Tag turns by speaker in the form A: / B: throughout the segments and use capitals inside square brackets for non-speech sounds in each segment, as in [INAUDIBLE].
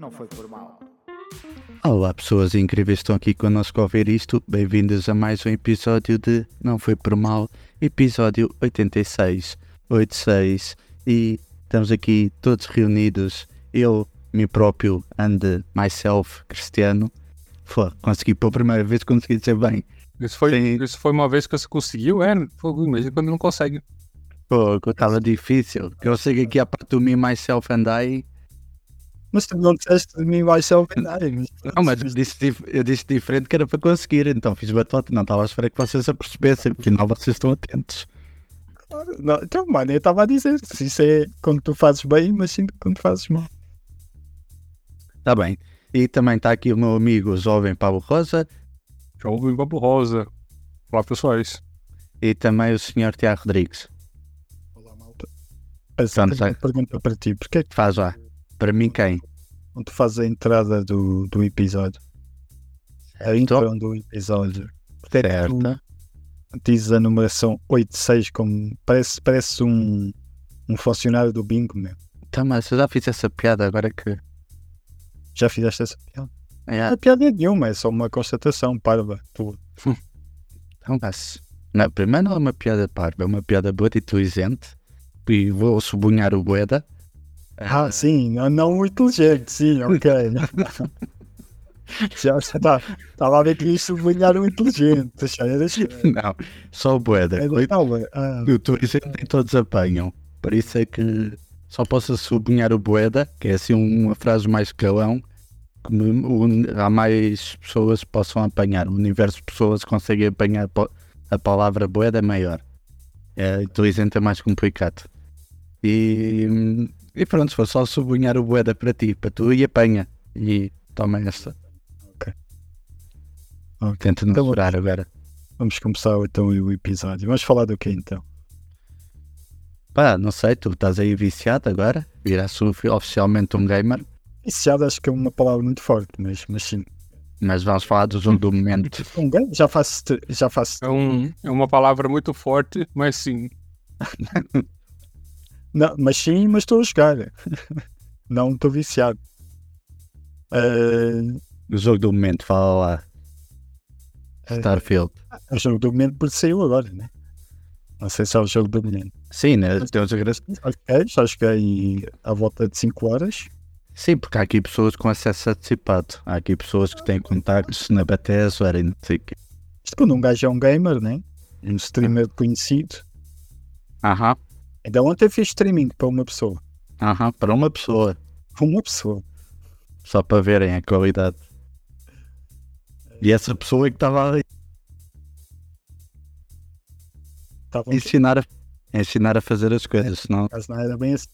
A: não foi por mal.
B: Olá pessoas incríveis que estão aqui connosco a ouvir isto, bem-vindos a mais um episódio de Não Foi Por Mal, episódio 86, 86 e estamos aqui todos reunidos, eu, me próprio and myself, Cristiano, Pô, consegui pela primeira vez, consegui dizer bem.
C: Isso foi,
B: Sim.
C: isso foi uma vez que você conseguiu, é? Imagina quando não consegue.
B: Pô, que estava difícil, eu chego aqui a parte do me, myself and I,
D: Mas tu não disseste de mim myself and I. mas- [LAUGHS]
B: não, mas eu disse, eu disse diferente que era para conseguir, então fiz batota, não estava a esperar que vocês se apercebessem, afinal vocês estão atentos.
D: Não, então, mano, eu estava a dizer, se isso é quando tu fazes bem, mas sim quando fazes mal.
B: Está bem. E também está aqui o meu amigo jovem Pablo Rosa
C: ouvi Papo Rosa. Olá, pessoais.
B: e também o senhor Tiago Rodrigues.
D: Olá, malta.
B: Pronto,
D: uma
B: sai.
D: pergunta para ti. Porquê é que
B: Faz lá. Para mim quem?
D: quando tu fazes a entrada do, do episódio, a intro do episódio, é tu
B: Certo.
D: dizes a numeração 86 como parece, parece um, um funcionário do bingo, meu.
B: Então, mas eu já fiz essa piada agora que.
D: Já fizeste essa piada?
B: É,
D: é piada nenhuma, é só uma constatação parva. Tu,
B: então, mas. Não, primeiro não é uma piada parva, é uma piada boa e inteligente. E vou subunhar o Boeda.
D: Ah, sim, não, inteligente, sim, ok. [LAUGHS] já estava a ver que ias sublinhar o inteligente.
B: Não, só o Boeda.
D: ah,
B: O inteligente nem todos apanham. Por isso é que só posso subunhar o Boeda, que é assim uma frase mais calão. Que o- há mais pessoas que possam apanhar. O universo de pessoas que conseguem apanhar a palavra Boeda é maior. É, inteligente é mais complicado. E, e pronto, se for só subunhar o Boeda para ti, para tu, e apanha. E toma esta.
D: Ok. Ok.
B: Tenta não
D: Então,
B: chorar agora.
D: Vamos começar então o episódio. Vamos falar do que então?
B: Pá, não sei, tu estás aí viciado agora. Viraste oficialmente um gamer.
D: Viciado acho que é uma palavra muito forte, mas, mas sim.
B: Mas vamos falar do jogo do [LAUGHS] momento.
D: Um game já faço, já faço.
C: É, um, é uma palavra muito forte, mas sim. [LAUGHS]
D: Não, mas sim, mas estou a jogar. [LAUGHS] não estou viciado. Ah,
B: O jogo do momento, fala lá.
D: Ah.
B: Starfield.
D: é o jogo do momento porque saiu agora, né? Não sei se é o jogo do momento.
B: Sim, né? Temos a graça.
D: Ok, já joguei à volta de 5 horas.
B: Sim, porque há aqui pessoas com acesso antecipado. Há aqui pessoas que têm contactos na Bethesda, não sei o quê.
D: Isto quando um gajo é um gamer, né? Um streamer conhecido.
B: Aham,
D: Ainda ontem fiz streaming para uma pessoa.
B: aham, para uma pessoa.
D: Para uma pessoa.
B: Só para verem a qualidade. E essa pessoa é que estava a
D: um
B: ensinar a, a ensinar a fazer as coisas, senão
D: Por acaso não era bem assim.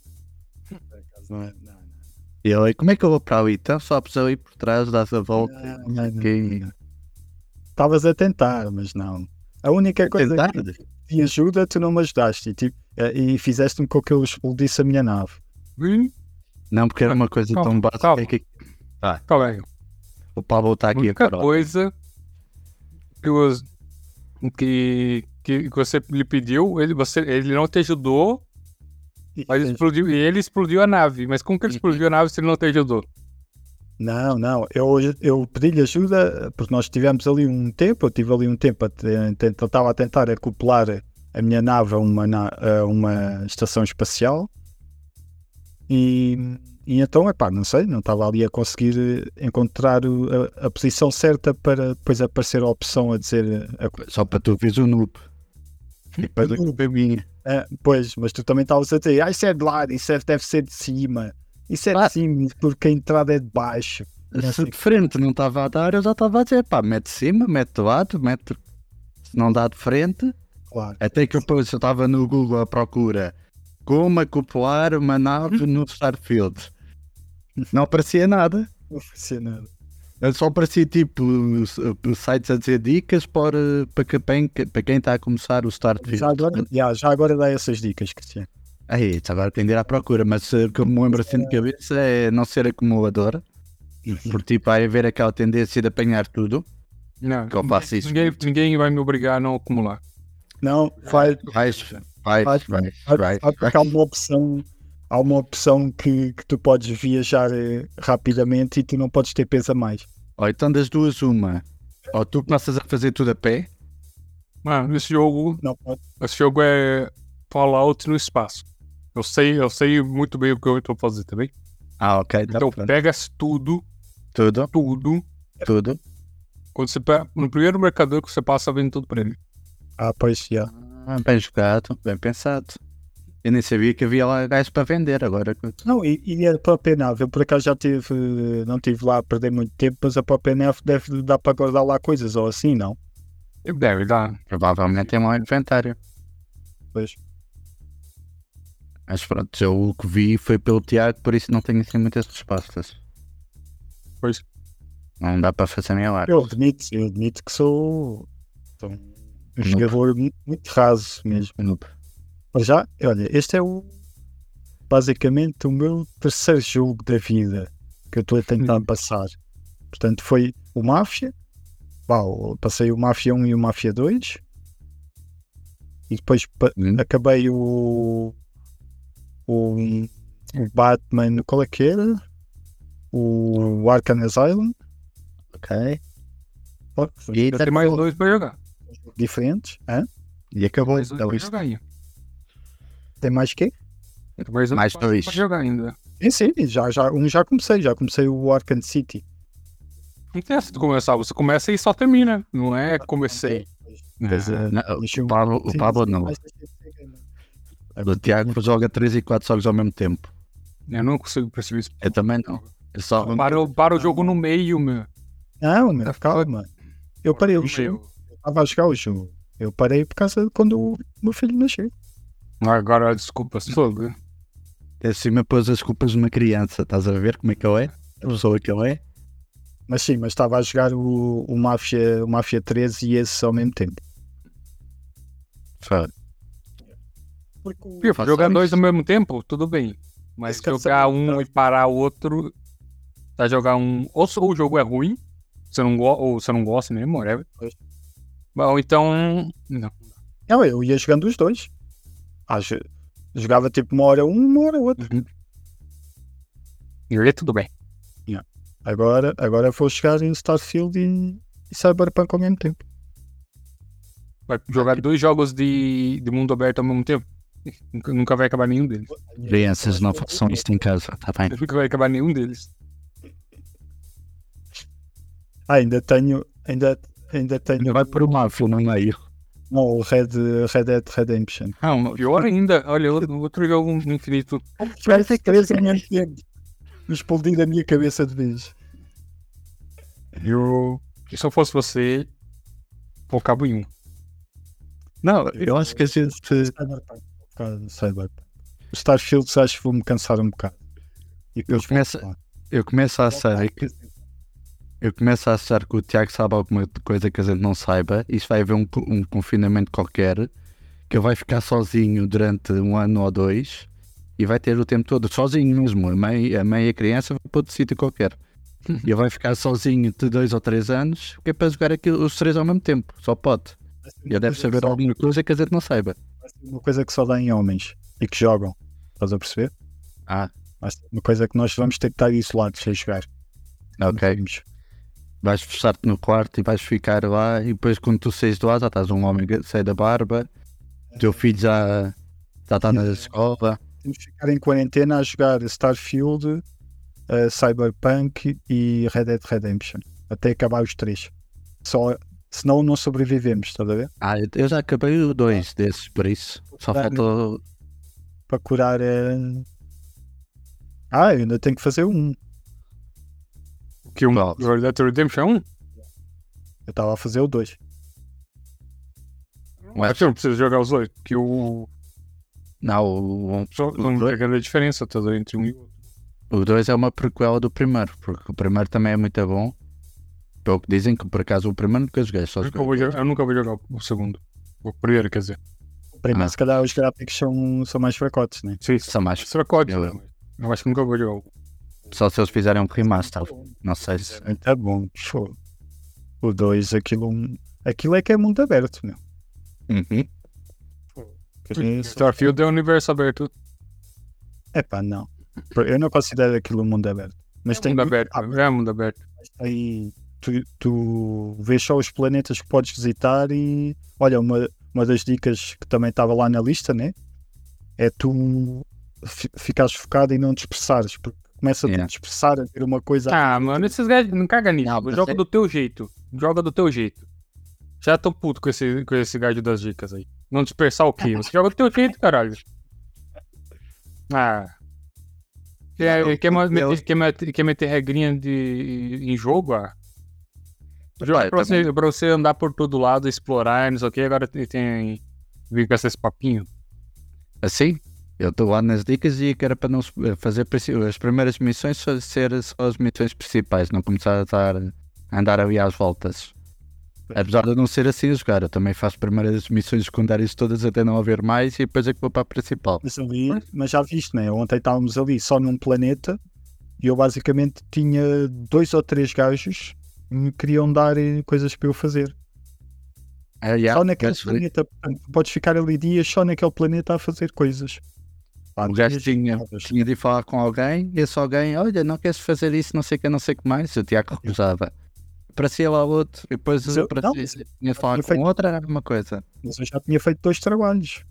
D: Acaso não era. Não, não.
B: E ele, como é que eu vou para ali? Então só precisa ir por trás, dás a volta. Ok.
D: não. Estavas a tentar, mas não. A única coisa
B: Tentar?
D: que te ajuda, tu não me ajudaste. E, tipo, e fizeste-me com que eu explodisse a minha nave.
C: Ih,
B: Não, porque era uma coisa
C: Calma,
B: tão básica
C: calma.
B: que
C: Calma aí.
B: o Pablo está
C: A
B: aqui
C: única
B: agora.
C: coisa que, os- que, que você lhe pediu, ele, você, ele não te ajudou,
D: E
C: mas
D: fez-
C: explodiu, e ele explodiu a nave. Mas como que ele explodiu a nave se ele não te ajudou?
D: Não, não. Eu, eu pedi-lhe ajuda porque nós tivemos ali um tempo. Eu tive ali um tempo. a te- te- Eu estava a tentar acoplar a minha nave a uma, na- a uma estação espacial. E, e então, epá, não sei, não estava ali a conseguir encontrar o- a, a posição certa para depois aparecer a opção a dizer a.
B: Só para tu veres o noob. E depois a culpa é minha.
D: Ah, pois, mas tu também estavas a dizer, ah, isso é de lado, isso é- deve ser de cima, isso é
B: Ah.
D: de cima, porque a entrada é de baixo.
B: Se
D: sei.
B: de frente não estava a dar, eu já estava a dizer, pá, mete de cima, mete de lado, mete. Se não dá de frente.
D: Claro.
B: Até que eu estava no Google à procura como acoplar uma nave no Starfield. Não aparecia nada.
D: Não fazia nada.
B: Eu Só aparecia tipo sites a dizer dicas para, para, que- para quem está a começar o Starfield.
D: Já agora, já, já agora dá essas dicas, Cristiano.
B: Aí, agora tem de ir à procura, mas eh, o que eu me lembro assim de cabeça é não ser acumuladora. Porque tipo, vai haver aquela tendência de apanhar tudo.
C: Não,
B: Que eu faço isso.
C: ninguém, ninguém vai me obrigar a não acumular.
D: Não, vai,
B: Vais, vais,
D: Vai-
B: vais,
D: vai, vai porque há uma opção há uma opção que, que tu podes viajar eh, rapidamente e tu não podes ter peso a mais.
B: Ou então das duas, uma. Ou tu começas a fazer tudo a pé,
C: Mano, esse jogo,
D: Não pode.
C: esse jogo é Fallout no espaço. Eu sei, eu sei muito bem o que eu estou fazendo também.
B: Ah, ok. Tá
C: Então
B: pronto.
C: pega tudo,
B: Tudo,
C: tudo.
B: tudo.
C: Quando você pega, no primeiro mercador que você passa, vende tudo pra ele.
D: Ah, pois, já.
B: Ah, bem jogado, bem pensado. Eu nem sabia que havia lá gajos para vender agora.
D: Não, e, e a própria nave, eu por acaso já tive, não tive lá a perder muito tempo, mas a própria nave deve dar para guardar lá coisas, ou assim, não?
C: Deve dar.
B: Provavelmente tem lá um inventário.
D: Pois.
B: Mas pronto, eu o que vi foi pelo Tiago, por isso não tenho assim muitas respostas.
C: Pois.
B: Não dá para fazer milagre.
D: Eu admito, eu admito que sou, sou um jogador mu- muito raso mesmo. Mas já, olha, este é o basicamente o meu terceiro jogo da vida que eu estou a tentar
C: Hum.
D: passar. Portanto, foi o Máfia. Eu passei o Máfia 1 e o Máfia 2. E depois
B: Hum.
D: acabei o, o, o Batman, qual é que era? O Arkham Asylum.
B: Ok.
D: Ó,
B: E,
C: tem mais dois pra jogar.
D: Diferentes. Hã?
B: e acabou.
C: Mais
B: Então,
C: pra
B: isto-
C: jogar.
D: Tem mais que?
C: Tem mais,
B: Mais dois.
C: Pra jogar ainda.
D: Sim, sim, já, já, um já comecei, já comecei o Arkham City.
C: Não tem essa de começar. Você começa e só termina. Não é comecei.
D: Mas, eh,
B: Não,
D: deixa eu-
B: o Pablo, o não. O Tiago joga 3 e 4 jogos ao mesmo tempo.
C: Eu não consigo perceber isso.
B: Eu também não. Eu só.
C: Para, para o jogo no meio, meu.
D: Não, meu, calma. Eu parei o jogo.
C: Meio.
D: Eu estava a jogar o jogo. Eu parei por causa de quando o meu filho nasceu.
C: Agora, desculpa, fogo.
B: Até cima pôs as culpas de uma criança. Estás a ver como é que ele é? A pessoa que ele é?
D: Mas sim, mas estava a jogar o, o, Mafia, o Mafia 13 e esse ao mesmo tempo. O-
C: Pio, jogar
B: isso.
C: dois ao mesmo tempo, tudo bem. Mas jogar um e parar o outro. Tá jogar um. Ou se o jogo é ruim, você não go... ou você não gosta mesmo, whatever. Ou então. Não.
D: Não, eu ia jogando os dois. Jo- jogava tipo uma hora um, uma hora outro.
C: E aí tudo bem.
D: Agora, agora vou jogar em Starfield e, e Cyberpunk ao mesmo tempo.
C: Vai jogar dois jogos de, de mundo aberto ao mesmo tempo. Nunca, nunca vai acabar nenhum deles.
B: Crianças, não façam isto em casa, tá bem?
C: Nunca vai acabar nenhum deles.
D: Ah, ainda tenho. Ainda, ainda tenho.
B: Vai por uma máfia no meio.
D: Não, o Red, Red Dead Redemption.
B: Ah, uma...
C: Pior ainda, olha, outro, outro jogo infinito.
D: Parece que três ao mesmo tempo. Explodindo a minha cabeça de vez.
C: Eu. Se eu fosse você, focava em um.
B: Não, eu acho que a gente.
D: Cyberpunk. Vou ficar no Cyberpunk. O Starfield acho que vou-me cansar um bocado. E
B: Eu começo,
D: vou-
B: eu começo a achar que. Eu começo a achar que o Tiago sabe alguma coisa que a gente não saiba. Isto vai haver um, um confinamento qualquer. Que ele vai ficar sozinho durante um ano ou dois. E vai ter o tempo todo sozinho mesmo. A mãe, a mãe e a criança vão para outro sítio qualquer. E ele vai ficar sozinho de dois ou três anos. Que é para jogar aquilo, os três ao mesmo tempo. Só pode. Ele deve saber alguma coisa que a gente não saiba.
D: Uma coisa que só dá em homens e que jogam. Estás a perceber?
B: Ah,
D: uma coisa que nós vamos ter que estar isolados sem jogar.
B: ok.
D: Vamos.
B: Vais fechar-te no quarto e vais ficar lá e depois quando tu saís de lá já estás um homem que sai da barba, o teu filho já, já está na escola.
D: Temos que ficar em quarentena a jogar Starfield, eh, Cyberpunk e Red Dead Redemption. Até acabar os três. Só, senão não sobrevivemos, estás a ver?
B: Ah, eu- já acabei o dois desses, por isso. Só faltou.
D: Para curar. eh, Ah, eu ainda tenho que fazer um.
C: Que um.
B: Qual?
C: Red Dead Redemption é um?
D: Eu estava a fazer o dois.
B: Ué,
C: Acho que não precisa jogar os dois. Que o.
B: Não, o,
C: Só não tem grande diferença entre um e outro.
B: o dois é uma prequela do primeiro, porque o primeiro também é muito bom. Pelo que dizem que por acaso o primeiro nunca joguei, só
C: Eu nunca, vou jogar, eu nunca vou jogar o segundo. O primeiro, quer dizer.
D: Primeiro,
B: Ah.
D: se calhar os gráficos são, são mais fracotes, né?
C: Sim,
B: Só mais.
C: Código?
B: Eu-
C: Eu, eu acho que nunca vou jogar o.
B: Só se eles fizerem um remaster. Não sei se.
D: Muito bom. Pô. O 2, aquilo, aquilo é que é mundo aberto, meu.
B: Uhum.
D: Aquilo é-
C: Starfield é um universo aberto.
D: É pá, não. Eu não considero aquilo um mundo aberto. Mas
C: É
D: tem
C: mundo aberto,
D: ah,
C: é mundo aberto.
D: aí tu, tu vês só os planetas que podes visitar e olha, uma, uma das dicas que também estava lá na lista, né? É tu fi- ficares focado e não dispersares, porque começa a te
B: Yeah.
D: dispersar a ver uma coisa.
C: Ah, mano, esses gajos não caga nisso.
B: Não,
C: joga
B: é-
C: do teu jeito. Joga do teu jeito. Já tô puto com esse, com esse gajo das dicas aí. Não dispersar o quê? Você joga do teu jeito, caralho. Ah. Quer, quer, meter, quer, meter, quer meter regrinha de, em jogo, ah? Joga
B: Pai,
C: pra,
B: também.
C: você, pra você andar por todo lado, explorar, não sei o que, agora tem, tem vir com esses papinhos.
B: Assim, eu estou lá nas dicas e que era para não se- fazer as primeiras missões só ser só as missões principais, não começar a, estar, a andar ali às voltas. Apesar de não ser assim a jogar, eu também faço primeiras missões secundárias todas até não haver mais e depois é que vou para a principal.
D: Mas, ali, mas já viste, né? Ontem estávamos ali só num planeta e eu basicamente tinha dois ou três gajos que me queriam dar eh, coisas para eu fazer.
B: É, yeah,
D: só naquele planeta, portanto, podes ficar ali dias só naquele planeta a fazer coisas.
B: O gajo tinha, tinha de ir falar com alguém e esse alguém, olha, não queres fazer isso, não sei o que, não sei o que mais. O Tiago recusava. Parecia lá outro, e depois
D: eu-
B: para
D: não,
B: tinha de falar com
D: feito-
B: outra, era uma coisa.
D: Mas eu já tinha feito dois trabalhos.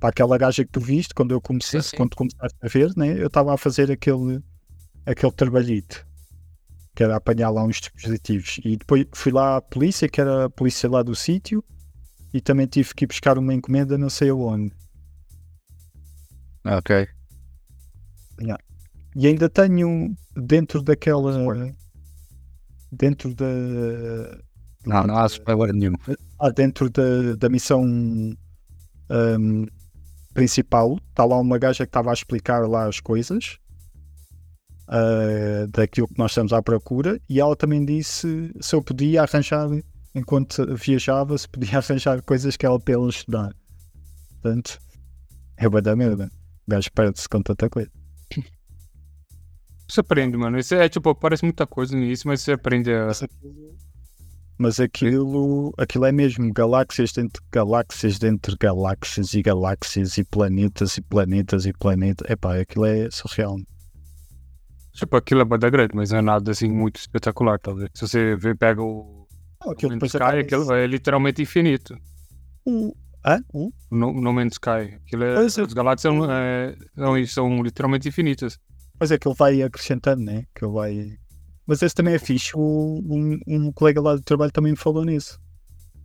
D: Para aquela gaja que tu viste, quando eu comecei,
B: Sim, sim.
D: quando começaste a ver, né, eu estava a fazer aquele, aquele trabalhito. Que era apanhar lá uns dispositivos. E depois fui lá à polícia, que era a polícia lá do sítio, e também tive que ir buscar uma encomenda não sei aonde.
B: Ok.
D: E ainda tenho dentro daquela. Dentro da.
B: Não, não há spoiler nenhum.
D: Ah, dentro da, da missão ahm, principal, está lá uma gaja que estava a explicar lá as coisas ah, daquilo que nós estamos à procura e ela também disse se eu podia arranjar, enquanto viajava, se podia [LAUGHS] arranjar coisas que ela pela estudar. Portanto, é bué da merda. O gajo perde-se com tanta coisa.
C: Você aprende, mano. Isso é tipo, parece muita coisa nisso, mas você aprende a.
D: Mas aquilo, mas aquilo, aquilo é mesmo galáxias dentro de galáxias dentro de galáxias e galáxias e planetas e planetas e planetas. Epá, aquilo é surreal.
C: Tipo, aquilo é bada grande, mas não é nada assim muito espetacular, talvez. Se você vê, pega o.
D: Não, aquilo depois
C: Sky,
D: acaba-
C: aquilo é literalmente infinito.
D: O- Hã? O-
C: No, no Man's Sky. Aquilo é,
D: Mas eu-
C: as galáxias são, é, são, são literalmente infinitas.
D: Pois é que ele vai acrescentando, né? Que ele vai. Mas esse também é fixe. O, um, um colega lá do trabalho também me falou nisso.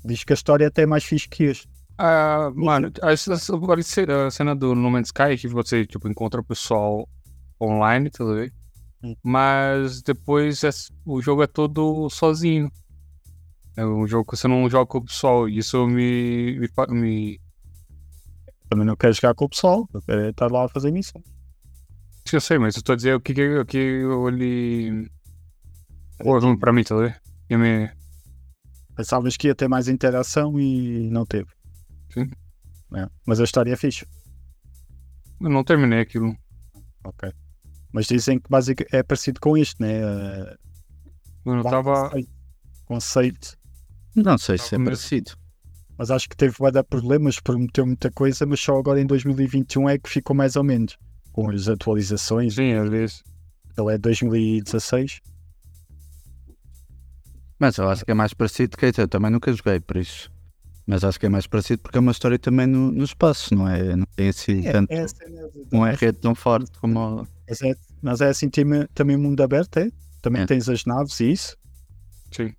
D: Diz que a história até é mais fixe que este.
C: Ah, mano, a, cena do No Man's Sky é que você tipo, encontra o pessoal online, tá vendo?
D: Hum.
C: Mas depois é- o jogo é todo sozinho. É um jogo que você não joga com o pessoal. Isso me, me, me.
D: Também não quero jogar com o pessoal. Eu quero estar lá a fazer missão.
C: Eu sei, mas eu tô a dizer o que, o que ele. Pô, pra mim, tá vendo? Que me.
D: Pensavas que ia ter mais interação e não teve.
C: Sim.
D: É, Mas a história é fixe.
C: Eu não terminei aquilo.
D: Ok. Mas dizem que basic, é parecido com isto, né?
C: Mano, eu
D: lá
C: tava.
D: conceito, conceito.
B: Não sei se é parecido.
D: Mas acho que teve vai dar problemas, prometeu muita coisa, mas só agora em 2021 é que ficou mais ou menos. Com as atualizações,
C: Sim, às vezes.
D: ele é 2016.
B: Mas eu acho que é mais parecido, quer dizer, eu também nunca joguei por isso. Mas acho que é mais parecido porque é uma história também no, no espaço, não é? Não tem assim
D: É,
B: tanto.
D: é a cena de-
B: Não é rede tão forte como.
D: mas, é, mas é assim também, também mundo aberto, é? Também
B: É.
D: tens as naves e isso.
C: Sim.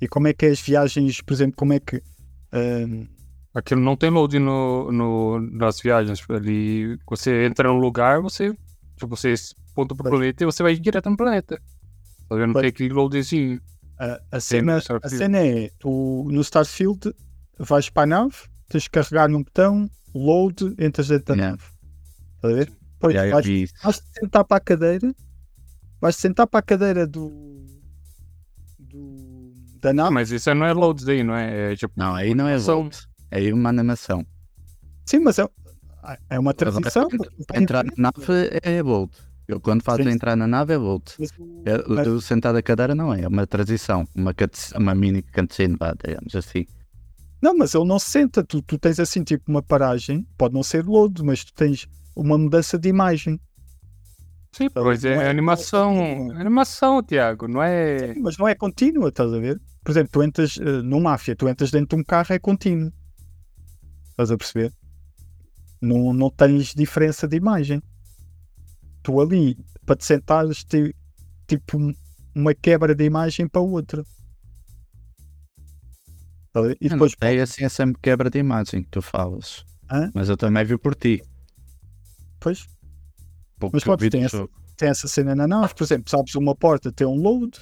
D: E como é que é as viagens, por exemplo, como é que. ahm,
C: Aquilo não tem load no, no, nas viagens. Ali, você entra no lugar, você. Tipo, você aponta pro
D: Pois.
C: planeta e você vai direto no planeta. Tá vendo? Não
D: Pois.
C: tem aquele loadzinho.
D: a, a cena, a cena é: tu no Starfield vais para a nave, tens de carregar num botão, load, entras dentro da
B: Yeah.
D: nave. Estás a ver? Depois
B: Já eu
D: vais vais sentar para a cadeira, vais sentar para a cadeira do, do da
C: Ah,
D: nave.
C: mas isso aí não é load daí, não é? É tipo.
B: Não, aí não é
C: São-
B: load. É aí uma animação.
D: Sim, mas é, é uma transição.
B: Entrar na nave é load. Eu quando faço
D: Sim.
B: entrar na nave é load.
D: Mas o-
B: É, o
D: mas-
B: sentado à cadeira não é, é uma transição, uma, uma mini cutscene, digamos assim.
D: Não, mas ele não se senta. Tu, tu tens assim tipo uma paragem, pode não ser load, mas tu tens uma mudança de imagem.
C: Sim, pois é,
D: não é-
C: animação.
D: não é-
C: Animação, Tiago, não é.
D: Mas não é contínua, estás a ver? Por exemplo, tu entras eh, no Máfia, tu entras dentro de um carro, é contínuo. Estás a perceber? Não, não tens diferença de imagem. Tu ali, para te sentares, te, tipo um- uma quebra de imagem para outra. E depois,
B: É assim, sempre quebra de imagem que tu falas.
D: Hã?
B: Mas eu também vi por ti.
D: depois
B: Pouco
D: Mas
B: vi
D: ter essa- tem essa cena na nave, por exemplo, sabes uma porta, tem um load,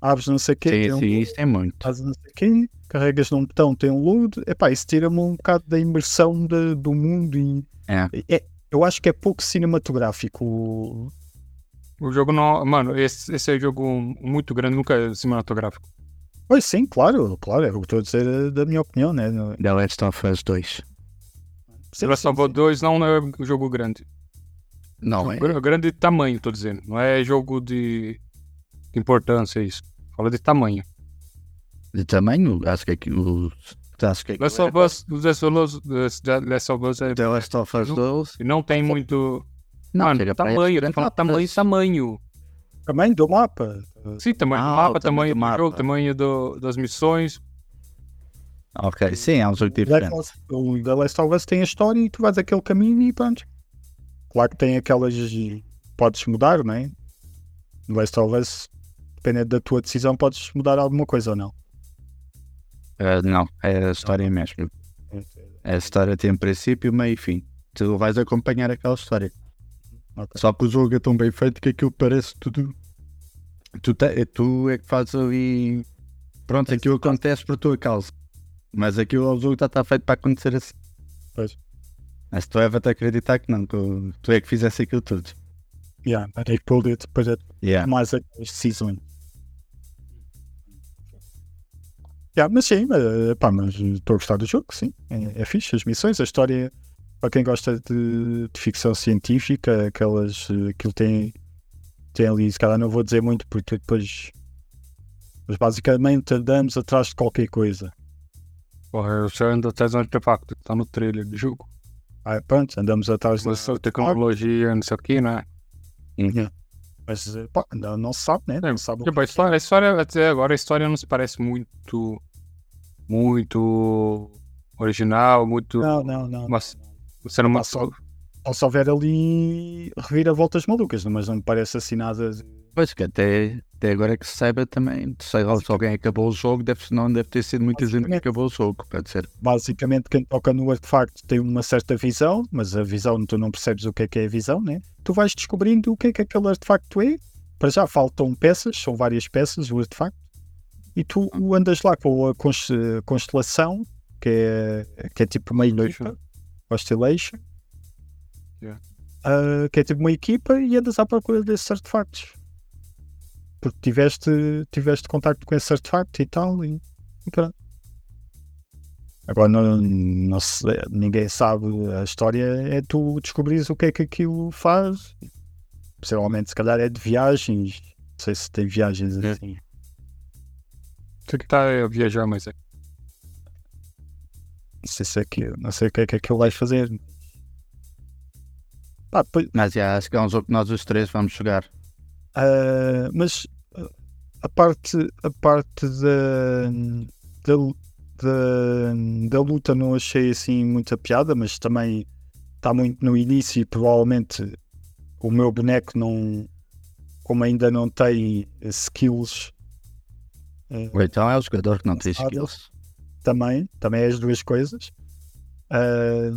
D: abres não sei o quê,
B: Sim,
D: tem um
B: sim,
D: load,
B: isso tem muito.
D: fazes não sei o quê, carregas num botão, tem um load, epá, isso tira-me um bocado da imersão de- do mundo e
B: É.
D: é- eu acho que é pouco cinematográfico. o-
C: jogo não. Mano, esse, esse é um jogo muito grande, nunca é cinematográfico.
D: Pois sim, claro, claro, é o que estou a dizer eh, da minha opinião, né?
B: The Last of Us 2.
C: The Last of Us
D: sim.
C: 2 não é um jogo grande.
B: Não, é.
C: Gra- Grande de tamanho, tô dizendo. Não é jogo de, importância isso. Fala de tamanho.
B: De tamanho, acho que aquilo. Acho que aquilo
C: Last of
B: é-
C: Us, The Last of Us, Last of Us é,
B: The Last of Us
C: Não-
B: 2.
C: não tem muito.
B: Não,
C: Mano,
B: aí
C: tamanho,
B: a
C: tô falando
B: 40
C: tamanho, tamanho.
D: Também do mapa.
C: Sim, tamanho do
B: Ah,
C: mapa,
B: o tamanho
C: tamanho
B: do
C: do,
B: mapa.
C: jogo, tamanho do- das missões.
B: Ok, sim, é um jogo diferente.
D: O The Last of Us tem a história e tu vais aquele caminho e pronto. Claro que tem aquelas. Podes mudar, não é? No Last of Us, dependendo da tua decisão, podes mudar alguma coisa ou não.
B: Ah, não, é a história mesmo. A história tem princípio, meio e fim. Tu vais acompanhar aquela história.
D: Ok.
B: Só que o jogo é tão bem feito que aquilo parece tudo. Tu, te- tu é que fazes ali. Pronto, aquilo acontece por tua causa. Mas aquilo o jogo já está feito para acontecer assim.
D: Pois.
B: Mas tu leva-te a acreditar que não, que tu é que fizesse aquilo tudo.
D: Yeah, but they pulled it para
B: Yeah.
D: mais aquelas decisões. Yeah, mas sim, eh, pá, mas estou a gostar do jogo, sim. É, é fixe, as missões, a história, para quem gosta de, de ficção científica, aquelas, eh, aquilo tem, tem ali, se calhar não vou dizer muito, porque depois. Mas basicamente andamos atrás de qualquer coisa.
C: Porra, o senhor ainda traz um artefacto, tá no trailer do jogo.
D: Ah, pronto, andamos atrás de.
C: Mas só tecnologia, não sei o que, né?
D: Mas eh, pá, não, não se sabe, né? Não sabe
C: Tipo, a história, a história, até agora, a história não se parece muito. Muito. Original, muito.
D: Não, não, não.
C: Mas você não
D: Pá, só, se houver ali reviravoltas malucas, mas não me parece assim nada. de-
B: Pois que até, até agora que se saiba também, sei lá, se alguém acabou o jogo, deve, não deve ter sido muita gente que acabou o jogo, pode ser.
D: Basicamente, quem toca no artefacto tem uma certa visão, mas a visão tu não percebes o que é que é a visão, né? Tu vais descobrindo o que é que aquele artefacto é. Para já faltam peças, são várias peças o artefacto, e tu andas lá com a cons- constelação, que é, que é tipo uma equipa, Constellation,
C: Yeah.
D: ah, que é tipo uma equipa, e andas à procura desses artefactos. Porque tiveste, tiveste contacto com esse artefacto e tal, e, e pronto. Agora não, não se- ninguém sabe a história, é tu descobrires o que é que aquilo faz. Possivelmente, se calhar, é de viagens. Não sei se tem viagens
B: É.
D: assim.
C: Sei que tá a viajar, mas é.
D: Não sei se é aquilo, não sei o que é que aquilo vai fazer. Pá, depois-
B: Mas já, acho que é um jogo que nós os três vamos jogar.
D: Ah, mas ah, a parte, a parte da, da, da, da luta não achei assim muita piada, mas também está muito no início e provavelmente o meu boneco não, como ainda não tem skills,
B: Ou então é o jogador que não tem skills.
D: também, também é as duas coisas. Ah,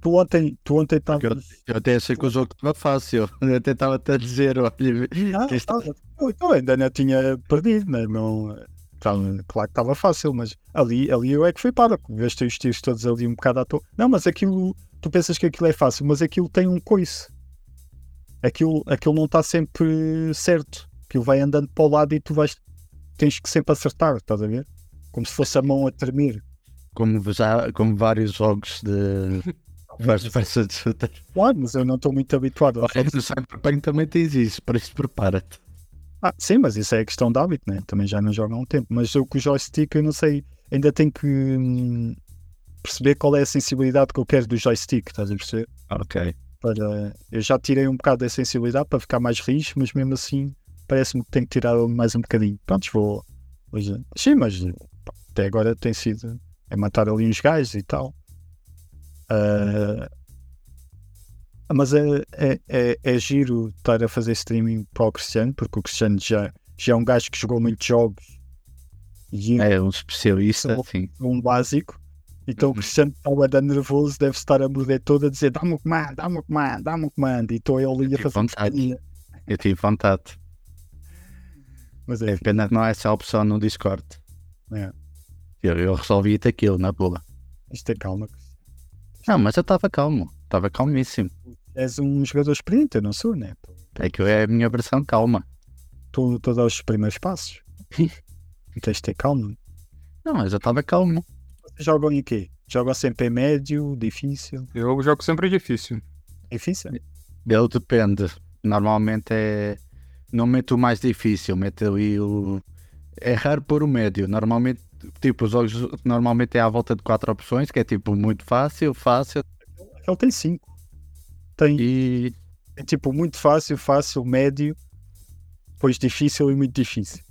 D: tu ontem, tu ontem
B: Porque eu, eu até achei que o jogo estava fácil. Eu até estava até a dizer, olha,
D: Ah,
B: isto-
D: estava. eu, eu ainda não tinha perdido, né? não, tava- claro que estava fácil, mas ali, ali eu é que fui para, veste os tiros todos ali um bocado à toa. Não, mas aquilo, tu pensas que aquilo é fácil, mas aquilo tem um coice. Aquilo, aquilo não está sempre certo. Aquilo vai andando para o lado e tu vais, tens que sempre acertar, estás a ver? Como se fosse a mão a tremer.
B: como, já, como vários jogos de first person shooter.
D: Claro, mas eu não estou muito habituado. a
B: Olha, No Cyberpunk também tens isso, por isso prepara-te.
D: Ah, sim, mas isso é questão de hábito, né? Também já não jogo há um tempo. Mas eu com o joystick, eu não sei, ainda tenho que. hum, perceber qual é a sensibilidade que eu quero do joystick, estás a perceber?
B: Ok.
D: Para, eu já tirei um bocado da sensibilidade para ficar mais rijo, mas mesmo assim parece-me que tenho que tirar mais um bocadinho. Pronto, vou. Hoje, sim, mas até agora tem sido. É matar ali uns gajos e tal. Ah, mas é, é, é, é giro estar a fazer streaming para o Cristiano, porque o Cristiano já, já é um gajo que jogou muitos jogos e
B: É um especialista, sim.
D: um básico. Então o
B: Uhum.
D: Cristiano está a dar nervoso, deve estar a morder todo a dizer dá-me o comando, dá-me o comando, dá-me o comando. E estou eu ali a fazer
B: vontade. Eu tive vontade.
D: Mas
B: É
D: é,
B: pena que não há essa opção no Discord.
D: É.
B: Eu, eu resolvi aquilo na boa.
D: isto é calma.
B: Não, mas eu estava calmo. Estava calmíssimo.
D: És um jogador experiente, eu não sou, né?
B: É que eu é a minha versão calma.
D: Estou estou a dar os primeiros passos. [LAUGHS] Tens de ter calma.
B: Não, mas eu estava calmo.
D: Vocês jogam em quê? Jogam sempre em médio, difícil?
C: Eu jogo sempre difícil.
D: Difícil?
B: Ele depende. Normalmente é. Não meto o mais difícil, meto ali o. É raro pôr o médio. Normalmente, tipo, os jogos normalmente é à volta de quatro opções, que é tipo muito fácil, fácil
D: Ele tem cinco. Tem,
B: e.
D: é tipo muito fácil, fácil, médio, depois difícil e muito difícil.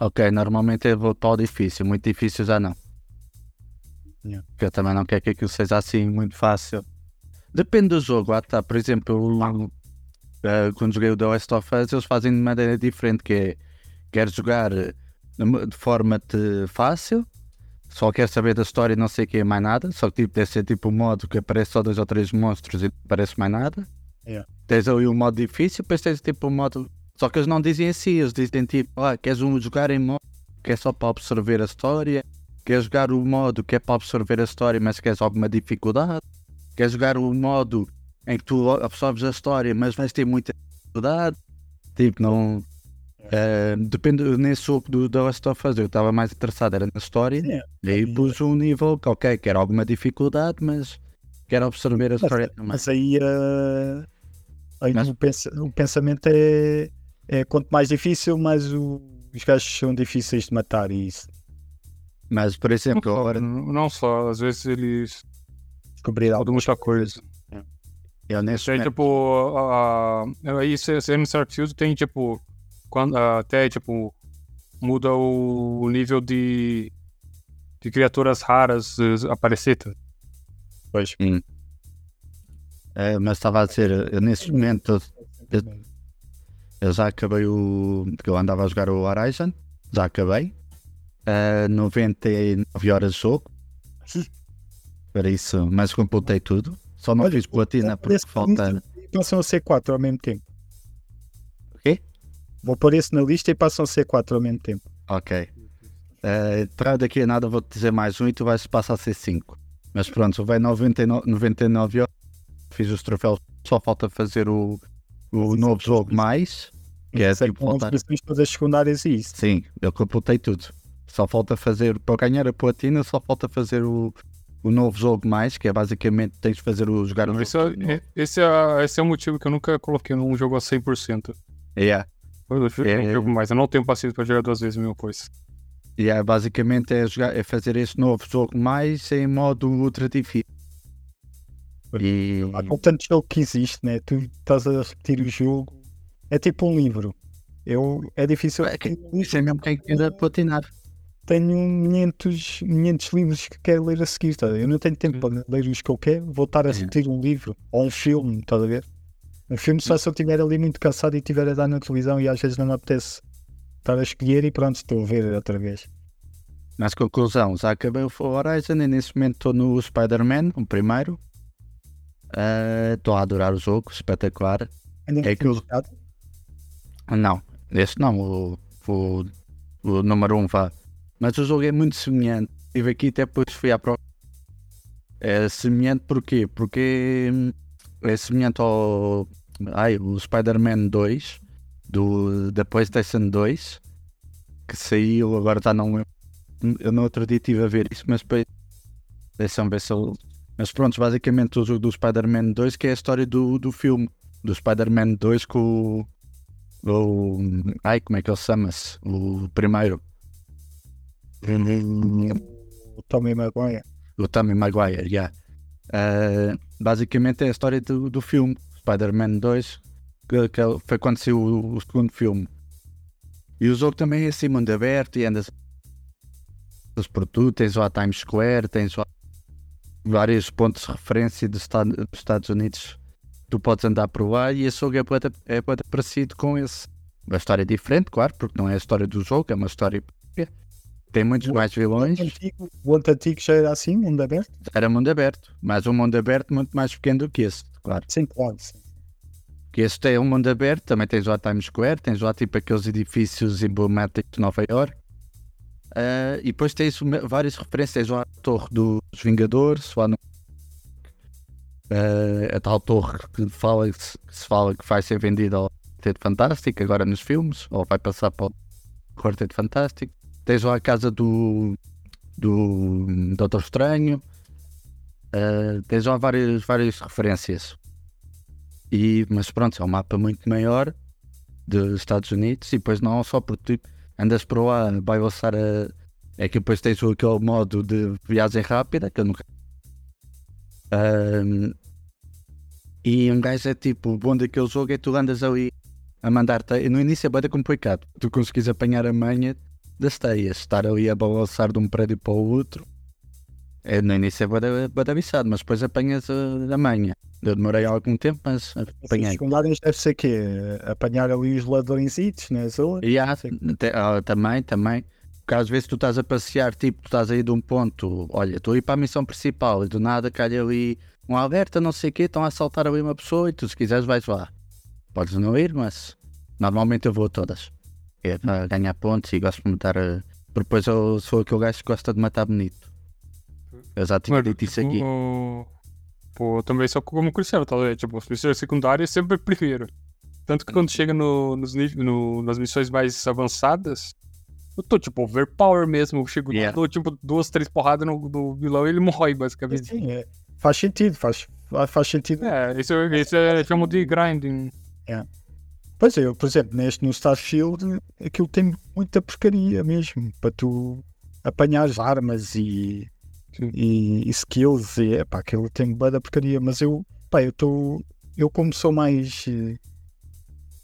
B: Ok, normalmente eu vou para o difícil, muito difícil já não.
D: Yeah.
B: Porque eu também não quero que aquilo seja assim muito fácil. Depende do jogo, ah, tá. Por exemplo, eu, eh, quando joguei o The Last of Us, eles fazem de maneira diferente, que é quer jogar de forma fácil, só quer saber da história e não sei o que é mais nada, só que tipo, deve ser tipo um modo que aparece só dois ou três monstros e não aparece mais nada.
D: Yeah.
B: Tens ali o modo difícil, depois tens tipo o modo. Só que eles não dizem assim, eles dizem tipo, ah, queres um jogar em modo que é só para absorver a história, queres jogar o modo que é para absorver a história, mas queres alguma dificuldade, queres jogar o modo em que tu absorves a história, mas vais ter muita dificuldade. Tipo, não. Eh, depende nesse jogo do The Last of Us, eu estava mais interessado era na história,
D: Sim,
B: e aí pus um nível que, ok, quero alguma dificuldade, mas quero absorver a história também.
D: Mas aí, eh, aí
B: Mas-
D: o, pensa- o pensamento é, é quanto mais difícil, mais o- os gajos são difíceis de matar e isso.
B: Mas, por
C: Não
B: exemplo,
C: só,
B: agora
C: não só, às vezes eles
D: Descobrir
C: mudam
D: algo.
C: muita coisa.
B: eu nesse
C: Tem
B: momento,
C: tipo. a- a- Aí no Starfield tem tipo. Quando, até tipo. Muda o, nível de. De criaturas raras eh, aparecer. tá?
D: Pois.
B: eh, mas estava a dizer, eu nesse momento eu já acabei o. porque eu andava a jogar o Horizon, já acabei. Eh, 99 horas de jogo. Para isso, mas completei tudo. Só não
D: Olha,
B: fiz platina porque falta.
D: Passam a ser 4 ao mesmo tempo. Vou pôr esse na lista e passam a ser 4 ao mesmo tempo.
B: Ok. Eh, para daqui a nada vou-te dizer mais um e tu vais passar a ser 5. Mas pronto, vai 99, 99 horas. Fiz os troféus, só falta fazer o, o novo jogo mais. Que é tipo voltar.
D: as todas secundárias e isso.
B: Sim, eu completei tudo. Só falta fazer, para ganhar a platina, só falta fazer o, o novo jogo mais, que é basicamente tens de fazer o jogar o
C: Esse
B: jogo.
C: é, esse, é, esse é o motivo que eu nunca coloquei num jogo a 100%.
B: Yeah.
C: Eu
B: É,
C: um
B: é.
C: jogo mais. Eu não tenho paciência para jogar duas vezes a mesma coisa.
B: Yeah, basicamente é, jogar, é fazer esse novo jogo mais em modo ultra difícil. E
D: Há com tanto jogo que existe, né? Tu estás a repetir o jogo. É tipo um livro. Eu, é difícil.
B: É que- isso é mesmo quem quer platinar.
D: Tenho 500, 500 livros que quero ler a seguir. Tá? Eu não tenho tempo para ler os que eu quero. Vou estar a
B: É.
D: repetir um livro ou um filme. Estás a ver? Um filme só se eu estiver ali muito cansado e estiver a dar na televisão e às vezes não me apetece estar a escolher e pronto, estou a ver outra vez.
B: Mas conclusão, já acabei o Horizon e nesse momento estou no Spider-Man, o primeiro. Ah, Estou a adorar o jogo, espetacular.
D: Ainda
B: É que
D: jogado?
B: Não, este não, o, o, o número 1 um vá. Mas o jogo é muito semelhante. Estive aqui até depois fui à prova. É semelhante porquê? Porque hum, é semelhante ao ai, o Spider-Man 2 do, da PlayStation 2 que saiu, agora já não. Eu no outro dia estive a ver isso, mas depois deixa-me ver se eu. Mas pronto, basicamente o jogo do Spider-Man 2 que é a história do, do filme. Do Spider-Man 2 com o o. Ai, como é que ele chama-se? O primeiro.
D: O Tommy Maguire.
B: O Tommy Maguire, yeah. Uh, basicamente é a história do, do filme Spider-Man 2, que, que, é foi quando saiu o, o, segundo filme. E o jogo também é assim, mundo aberto e andas por tudo, tens lá Times Square, tens lá vários pontos de referência dos Estados Unidos tu podes andar por lá e esse jogo é muito, é muito parecido com esse. Uma história é diferente, claro, porque não é a história do jogo, é uma história. Tem muitos o, mais vilões. O
D: antigo, o antigo já era assim, mundo aberto?
B: Era mundo aberto, mas um mundo aberto muito mais pequeno do que esse, claro.
D: Sim, claro. Sim.
B: Que este tem um mundo aberto, também tens lá Times Square, tens lá tipo aqueles edifícios emblemáticos de Nova York. Uh, e depois tens várias referências, tens lá a Torre dos Vingadores, lá no uh, a tal torre que, fala, que se fala que vai ser vendida ao Quarteto Fantástico, agora nos filmes, ou vai passar para o Quarteto Fantástico. Tens lá a casa do, do Doutor Estranho, uh, tens lá várias, várias referências. E, mas pronto, é um mapa muito maior dos Estados Unidos e depois não só porque tu andas por lá, vai lançar a. É que depois tens aquele modo de viagem rápida que eu nunca um, e um gajo é tipo, o bom daquele jogo é tu andas ali a mandar-te. No início é bem complicado, tu conseguis apanhar a manha das teias, estar ali a balançar de um prédio para o outro. É, no início é bada avisado, mas depois apanhas a, a manha. Eu demorei algum tempo, mas apanhei. Os
D: secundários deve ser que apanhar ali os ladrõezitos, né?
B: Yeah, ah, também, também. Porque às vezes tu estás a passear, tipo, tu estás aí de um ponto, olha, estou a ir para a missão principal e do nada calha ali um alerta, não sei o quê, estão a assaltar ali uma pessoa e tu se quiseres vais lá. Podes não ir, mas normalmente eu vou a todas. É para ganhar pontos e gosto de matar. Eh, depois eu sou aquele gajo que gosta de matar bonito. Eu já tinha dito isso aqui.
C: Pô, também só como crucial, tá? Tipo, as missões secundárias sempre primeiro. Tanto que quando chega no, nos, no, nas missões mais avançadas, eu tô, tipo, overpower mesmo. Eu chego, yeah. dou, tipo, duas, três porradas no, no vilão e ele morre, basicamente.
D: Sim, é. Faz sentido, faz, faz sentido.
C: É, isso, isso é, chamo de grinding.
D: É. Pois é, eu, por exemplo, neste no Starfield, aquilo tem muita porcaria mesmo, para tu apanhar armas e, e, e, skills, e é pá, aquilo tem da porcaria, mas eu, pá, eu estou, eu como sou mais,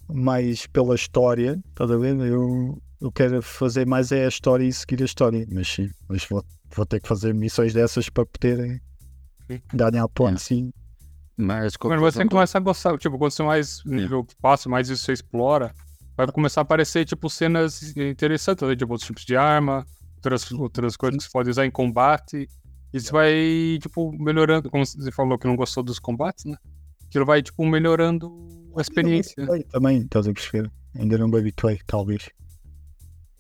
D: mais pela história, estás a ver? Eu, eu quero fazer mais é a história e seguir a história. Mas sim, mas vou, vou ter que fazer missões dessas para poder ganhar pontos, é. sim.
C: Mas quando você começa a gostar, tipo, quando você mais nível é. passa, mais isso você explora, vai começar a aparecer, tipo, cenas interessantes, né? tipo, outros tipos de arma, outras, outras coisas que você pode usar em combate. E você vai, tipo, melhorando, como você falou que não gostou dos combates, né? Aquilo vai, tipo, melhorando a experiência.
D: Também, estás a perceber? Ainda não me habituei, talvez.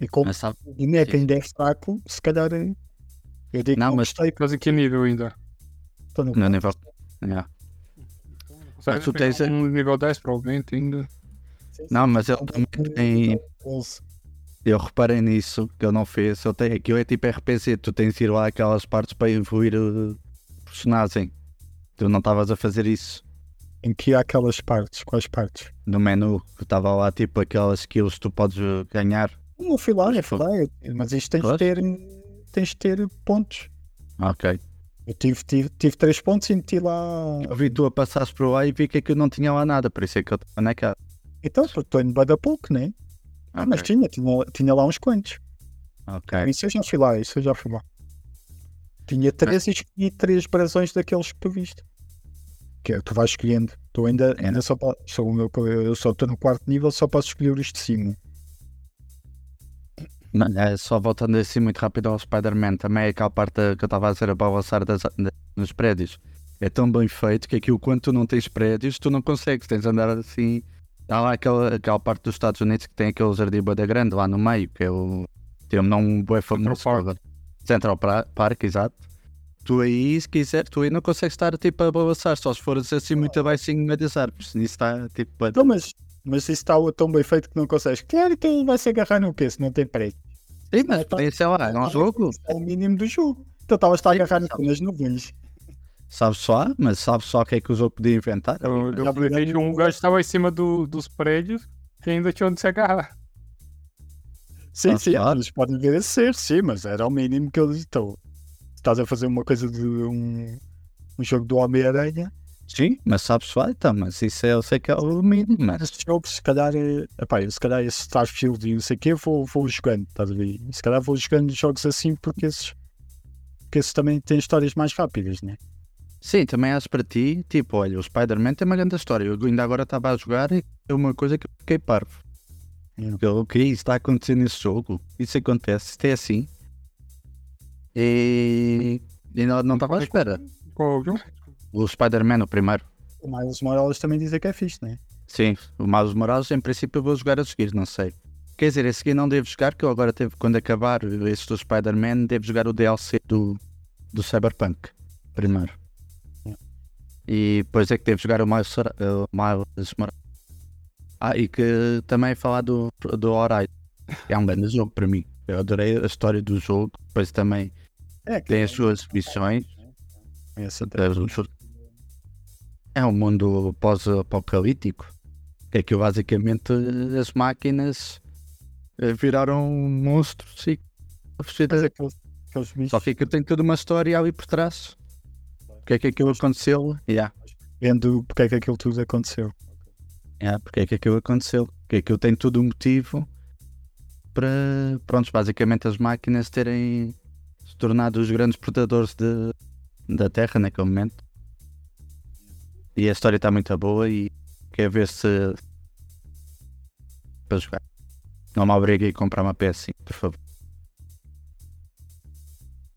D: E como sabe... o boneco ainda é fraco, se calhar eh,
B: eu digo não, mas
C: Mas em que nível ainda?
B: Estou no, no nível. Yeah.
C: Mas tu tens um nível 10 provavelmente ainda.
B: Não, mas ele também tem. Eu reparei nisso que eu não fiz. Eu tenho, aquilo é tipo RPG, tu tens de ir lá aquelas partes para evoluir o personagem. Tu não estavas a fazer isso.
D: Em que há aquelas partes? Quais partes?
B: No menu, que estava lá tipo aquelas skills que tu podes ganhar.
D: Não fui lá, eu fui lá, mas isto tens de ter, tens de ter pontos.
B: Ok.
D: Eu tive, tive, tive três pontos e meti lá.
B: Eu vi tu a passares por lá e vi que aquilo não tinha lá nada, por isso é que eu estava na casa.
D: Então, estou indo bem da pouco, né? Ah, mas tinha, tinha, tinha lá uns quantos.
B: Ok.
D: Isso eu já fui lá, isso eu já fui lá. Tinha três e escolhi três brasões daqueles que tu viste. Que é, tu vais escolhendo. Tu ainda, é. ainda só, só eu só estou no quarto nível, só posso escolher os de cima.
B: É, só voltando assim muito rápido ao Spider-Man, também é aquela parte que eu estava a dizer a balançar das, nos prédios. É tão bem feito que aquilo, quando tu não tens prédios, tu não consegues, tens de andar assim. Há lá aquela, aquela parte dos Estados Unidos que tem aquele jardim da grande lá no meio, que é o. Tem um nome bem famoso. Central Park. Central Park, exato. Tu aí, se quiser, tu aí não consegues estar tipo a balançar, só se fores assim muito baixinho a dizer, isso está tipo.
D: Mas mas isso está tão bem feito que não consegues. Claro que ele vai se agarrar no quê se não tem preço.
B: Sim, mas tá, sei lá, é um jogo.
D: É o mínimo do jogo. Então estavas a agarrar nas nuvens.
B: Sabe só, mas sabe só o que é que o jogo podia inventar?
C: Eu, eu vejo um gajo estava em cima do, dos prédios que ainda tinha onde se agarrar.
D: Sim, sim, eles podem ser, sim, mas era o mínimo que eles estão. estás a fazer uma coisa de um, um jogo do Homem-Aranha,
B: Sim, mas sabes lá, então, mas isso é, eu sei que é o mínimo, mas
D: esses jogos, se calhar, é, epá, eu, se calhar esse Starfield e não sei o quê, vou, vou jogando, estás a ver? Se calhar vou jogando jogos assim porque esses, porque esses também têm histórias mais rápidas, né?
B: sim, também acho para ti, tipo, olha, o Spider-Man tem uma grande história. Eu ainda agora estava a jogar e é uma coisa que eu fiquei parvo.
D: Hum.
B: Eu, o que é isso está a acontecer nesse jogo? Isso acontece, isto é assim. E, e não não estava à espera.
C: Qual jogo?
B: O Spider-Man, o primeiro.
D: O Miles Morales também dizem que é fixe, né?
B: Sim, o Miles Morales, em princípio, eu vou jogar a seguir, não sei. Quer dizer, a seguir não devo jogar, que eu agora teve, quando acabar esse do Spider-Man, devo jogar o DLC do, do Cyberpunk primeiro. E depois é que devo jogar o Miles, o Miles Morales. Ah, e que também falar do, do Horizon. É um grande jogo para mim. Eu adorei a história do jogo. Depois também
D: É,
B: tem as suas missões.
D: Esse até-
B: É um mundo pós-apocalíptico. É que basicamente as máquinas eh, viraram monstros e
D: aqueles bichos
B: só que aquilo tem toda uma história ali por trás. O que é que aquilo aconteceu? Yeah.
D: vendo porque é que aquilo tudo aconteceu.
B: Yeah, porque é que aquilo aconteceu? Porque aquilo tem todo um motivo para, pronto, basicamente as máquinas terem se tornado os grandes predadores de, da Terra naquele momento. E a história está muito boa e quer ver se para jogar. Não me obrigue a comprar uma PS5, por favor.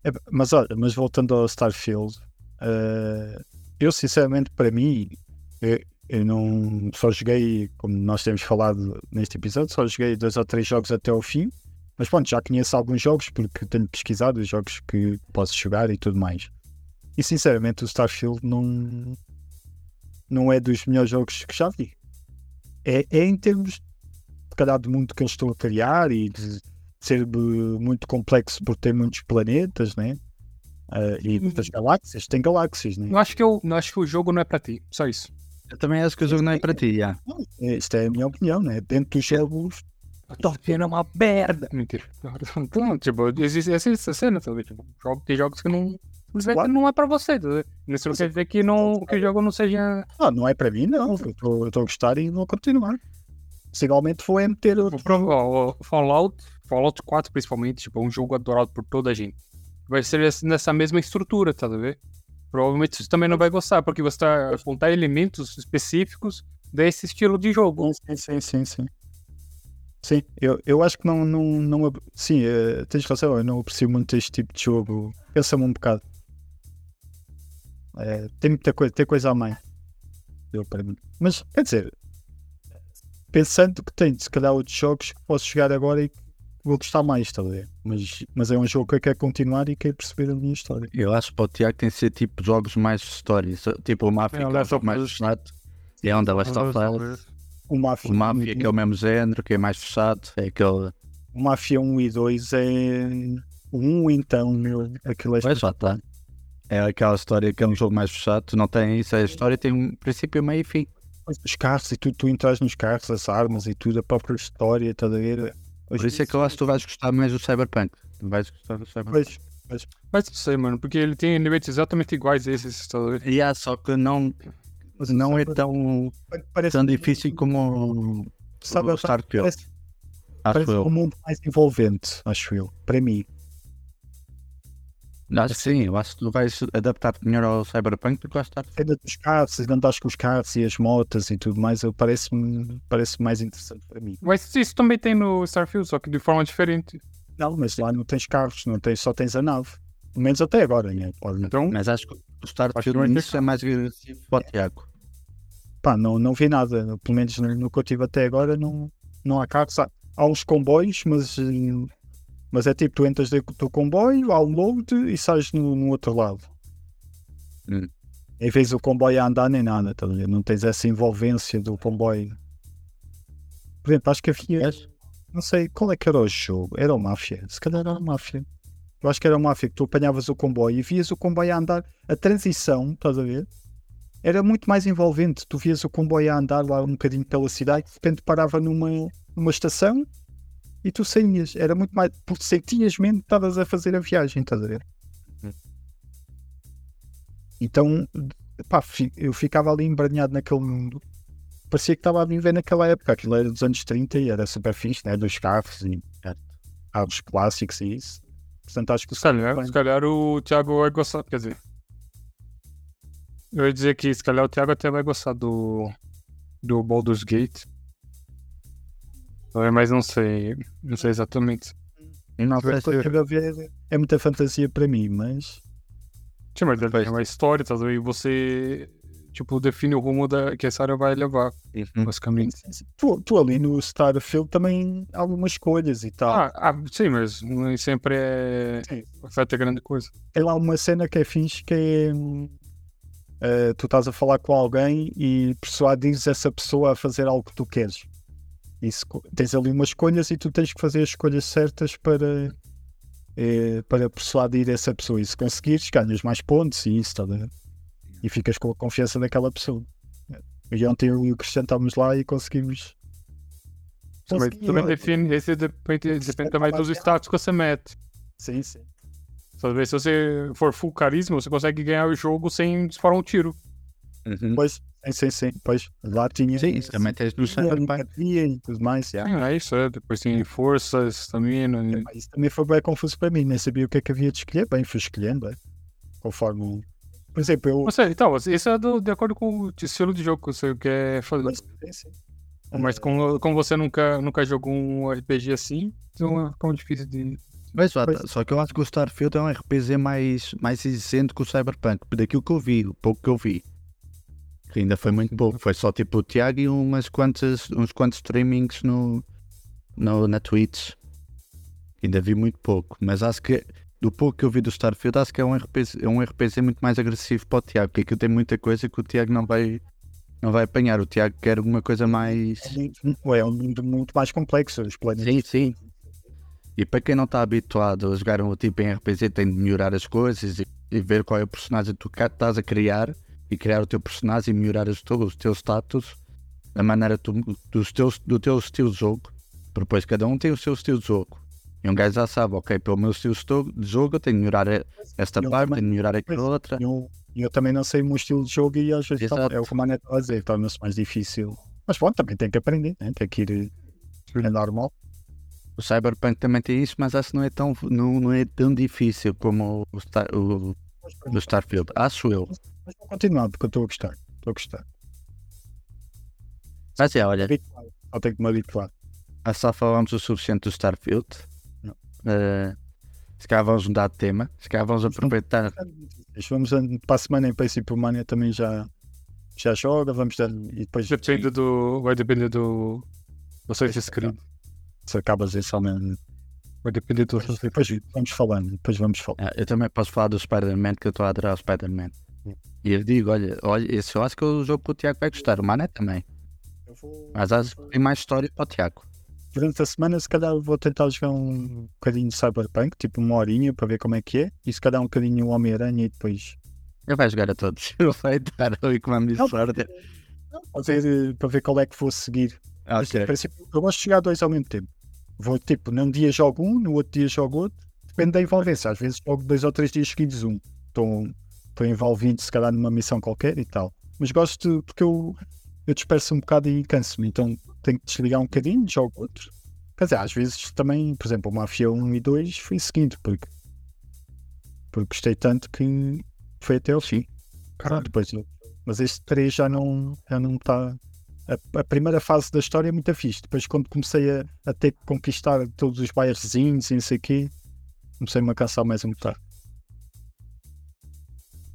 D: É, mas olha, mas voltando ao Starfield, eh, eu sinceramente para mim, eu, eu não só joguei, como nós temos falado neste episódio, só joguei dois ou três jogos até ao fim, mas pronto, já conheço alguns jogos porque tenho pesquisado os jogos que posso jogar e tudo mais. E sinceramente o Starfield não, não é dos melhores jogos que já vi. É, é em termos se calhar do mundo que eles estão a criar e de ser eh, muito complexo por ter muitos planetas, né? Ah, e muitas galáxias, tem galáxias, né?
C: Eu acho que eu, eu acho que o jogo não é pra ti. Só isso.
B: Eu também acho que o jogo não é para ti, já.
D: É, Isto é a minha opinião, né? Dentro dos jogos,
C: Starfield é uma merda. Mentira. [LAUGHS] Não, tipo, existe, essa cena, tá ligado? Tipo, tem jogos que não. Simplesmente
D: Claro.
C: não é pra você, tá? Isso não quer dizer que, não, que o jogo não seja.
D: ah, não é para mim, não. Eu estou a gostar e vou continuar. Possivelmente vou é meter
C: O
D: outro.
C: Fallout, Fallout 4 principalmente, tipo, é um jogo adorado por toda a gente. Vai ser nessa mesma estrutura, tá vendo? Provavelmente você também não vai gostar, porque você tá a apontar elementos específicos desse estilo de jogo.
D: Sim, sim, sim, sim. Sim, eu, eu acho que não. não, não sim, eh, tens razão, eu não aprecio muito este tipo de jogo. Pensa-me um bocado. Eh, tem muita coisa, tem coisa a mais. Eu, para mim. Mas, quer dizer, pensando que tem, se calhar, outros jogos que posso jogar agora e vou gostar mais, está a ver? Mas, mas é um jogo que eu quero continuar e quero perceber a minha história.
B: Eu acho que para o Tiago tem de ser tipo jogos mais histórias. Tipo o Mafia,
C: É,
B: que é
C: o
B: um mais. E é onde a Last of Us.
D: O Mafia,
B: O Mafia, que é o mesmo género, que é mais fechado. É aquele.
D: o Mafia 1 e 2 é. O 1 então, meu, aquilo é
B: Pois já está. É aquela história que é um jogo mais fechado. Tu não tem isso. A história tem um princípio, meio e fim.
D: Os carros e tudo, tu entras nos carros, as armas e tudo, a própria história, estás a ver?
B: Por isso é que eu acho que tu vais gostar mais do Cyberpunk. Tu vais gostar do Cyberpunk.
D: Pois,
C: Mas não sei, mano, porque ele tem elementos exatamente iguais a esses, tá ligado?
B: E há, só que não,
D: mas
B: não é tão,
D: parece,
B: tão difícil como
D: sabe,
B: o Starfield.
D: parece,
B: Acho
D: parece um mundo mais envolvente, acho eu, para mim.
B: Acho que sim, eu acho que tu vais adaptar-te melhor ao Cyberpunk do que ao Starfield.
D: A cena dos carros, e andares com os carros e as motas e tudo mais, eu- parece-me parece mais interessante para mim.
C: Mas isso também tem no Starfield, só que de forma diferente.
D: Não, mas lá não tens carros, não tens, só tens a nave. Pelo menos até agora, né? Pode,
C: Então,
B: Mas acho que o
C: Acho que
B: Starfield
C: ter
B: nisso é mais agressivo para o Tiago.
D: pá, não, não vi nada. Pelo menos no, no que eu tive até agora, não, não há carros. Há, há uns comboios, mas, eh, mas é tipo, tu entras do comboio, há o load e sais no, no outro lado.
B: Hum.
D: Em vez do comboio a andar nem nada, tá não tens essa envolvência do comboio. Por exemplo, acho que havia. Não sei qual é que era o jogo. Era o Máfia. Se calhar era o Máfia. Eu acho que era o Máfia que tu apanhavas o comboio e vias o comboio a andar. A transição, estás a ver? Era muito mais envolvente. Tu vias o comboio a andar lá um bocadinho pela cidade, de repente parava numa, numa estação e tu saías. Era muito mais. Porque sentias mesmo que estavas a fazer a viagem, estás a ver? Então, pá, eu ficava ali embranhado naquele mundo. Parecia que estava a viver naquela época. Aquilo era dos anos 30 e era super fixe, né? Dos carros e carros clássicos e isso. Portanto, acho que
C: Se calhar, se calhar o Thiago vai gostar, quer dizer. Eu ia dizer que se calhar o Thiago até vai gostar do, do Baldur's Gate. É, Mas não sei, não sei exatamente.
B: Não se
D: a ver, é muita fantasia para mim, mas
C: Sim, mas é uma história, tá? E você, tipo, define o rumo da, que essa área vai levar,
B: Hum.
C: basicamente.
D: tu, tu ali no Starfield também há algumas escolhas e tal.
C: Ah, ah, sim, mas nem sempre é.
D: Sim.
C: afeta grande coisa.
D: Tem lá uma cena que é fixe que é hum, eh, tu estás a falar com alguém e persuadires essa pessoa a fazer algo que tu queres. Tens ali umas escolhas e tu tens que fazer as escolhas certas para, eh, para persuadir essa pessoa. E se conseguires, ganhas mais pontos e isso, tá? E ficas com a confiança daquela pessoa. E ontem eu e o Cristiano estávamos lá e conseguimos.
C: Também
D: olha.
C: define, esse depende, depende também dos status que você mete.
D: Sim, sim.
C: Talvez se você for full carisma, você consegue ganhar o jogo sem disparar um tiro.
B: Uhum.
D: Pois, sim, sim, sim. Pois, lá tinha.
B: Sim, isso também tens no
D: tinha empatia e tudo mais.
C: é isso, é. Depois tem força, estamina. né?
D: Epá, Isso também foi bem confuso para mim, nem sabia o que é que havia de escolher. Bem, fui escolhendo, é. conforme. Por exemplo, eu.
C: Você, então, isso é do- de acordo com o estilo de jogo que você quer fazer.
D: Mas, sim, sim.
C: Mas como, como você nunca, nunca jogou um RPG assim, então é tão difícil de.
B: Mas só, só que eu acho que o Starfield é um RPG mais, mais exigente que o Cyberpunk, daquilo que eu vi, o pouco que eu vi. Que ainda foi muito pouco, foi só tipo o Tiago e umas quantas, uns quantos streamings no, no, na Twitch. Ainda vi muito pouco, mas acho que do pouco que eu vi do Starfield, acho que é um RPG, é um RPG muito mais agressivo para o Tiago, porque aquilo tem muita coisa que o Tiago não vai, não vai apanhar. O Tiago quer alguma coisa mais.
D: É, é um mundo muito mais complexo. Os planetas.
B: Sim, sim. E para quem não está habituado a jogar um tipo em RPG, tem de melhorar as coisas e, e ver qual é o personagem que tu estás a criar e criar o teu personagem e melhorar os teus, os teus status, a maneira tu, dos teus, do teu estilo de jogo. Porque Depois cada um tem o seu estilo de jogo. E um gajo já sabe, ok, pelo meu estilo de jogo eu tenho de melhorar esta
D: Eu
B: parte,
D: também.
B: tenho de melhorar aquela outra.
D: E eu, eu também não sei o meu estilo de jogo e às vezes é o que o Mané estava a dizer, torna-se mais difícil. Mas pronto, também tem que aprender, né? tem que ir. É normal.
B: O Cyberpunk também tem isso, mas acho que não é tão, não, não é tão difícil como o, Star, o, o Starfield. Acho eu.
D: Mas vou continuar porque eu estou a gostar. Estou a gostar.
B: Mas é, olha.
D: Só tenho que me habituar.
B: Ah, só falamos o suficiente do Starfield.
D: Não.
B: Eh, se calhar vamos mudar de tema. Se calhar vamos aproveitar.
D: Vamos para a semana, em princípio, o Mané também já, já joga. Vamos dar. E depois
C: Depende do. Vai depender do. Do Assassin's Creed.
D: se acabas esse aumento.
C: Vai depender do.
D: Depois vamos falando. Depois vamos falando.
B: Ah, eu também posso falar do Spider-Man, que eu estou a adorar o Spider-Man. E eu digo: olha, olha, esse eu acho que é o jogo que o Tiago vai gostar. O Mané também.
D: Vou-
B: Mas acho que tem mais história para o Tiago.
D: Durante a semana, se calhar, vou tentar jogar um bocadinho de Cyberpunk, tipo uma horinha, para ver como é que é. E se calhar um bocadinho o Homem-Aranha e depois.
B: Ele vai jogar a todos. [LAUGHS] Ele vai dar ali com a minha
D: Não,
B: sorte.
D: Para ver, para ver qual é que vou seguir. Mas,
B: Ok.
D: em princípio, eu gosto de jogar dois ao mesmo tempo. Vou tipo, num dia jogo um, no outro dia jogo outro. Depende da envolvência. Às vezes jogo dois ou três dias seguidos um. Estou estou envolvido, se calhar, numa missão qualquer e tal. Mas gosto de, porque eu, eu disperso um bocado e canso-me. Então tenho que desligar um bocadinho, jogo outro. Quer dizer, às vezes também, por exemplo, o Mafia 1 e 2 fui seguindo, porque, porque gostei tanto que foi até ao fim.
C: Caralho.
D: Depois, mas este 3 já não já não está. A, a primeira fase da história é muito fixe. Depois, quando comecei a, a ter que conquistar todos os bairrozinhos e não sei o quê, comecei-me a cansar mais um bocado.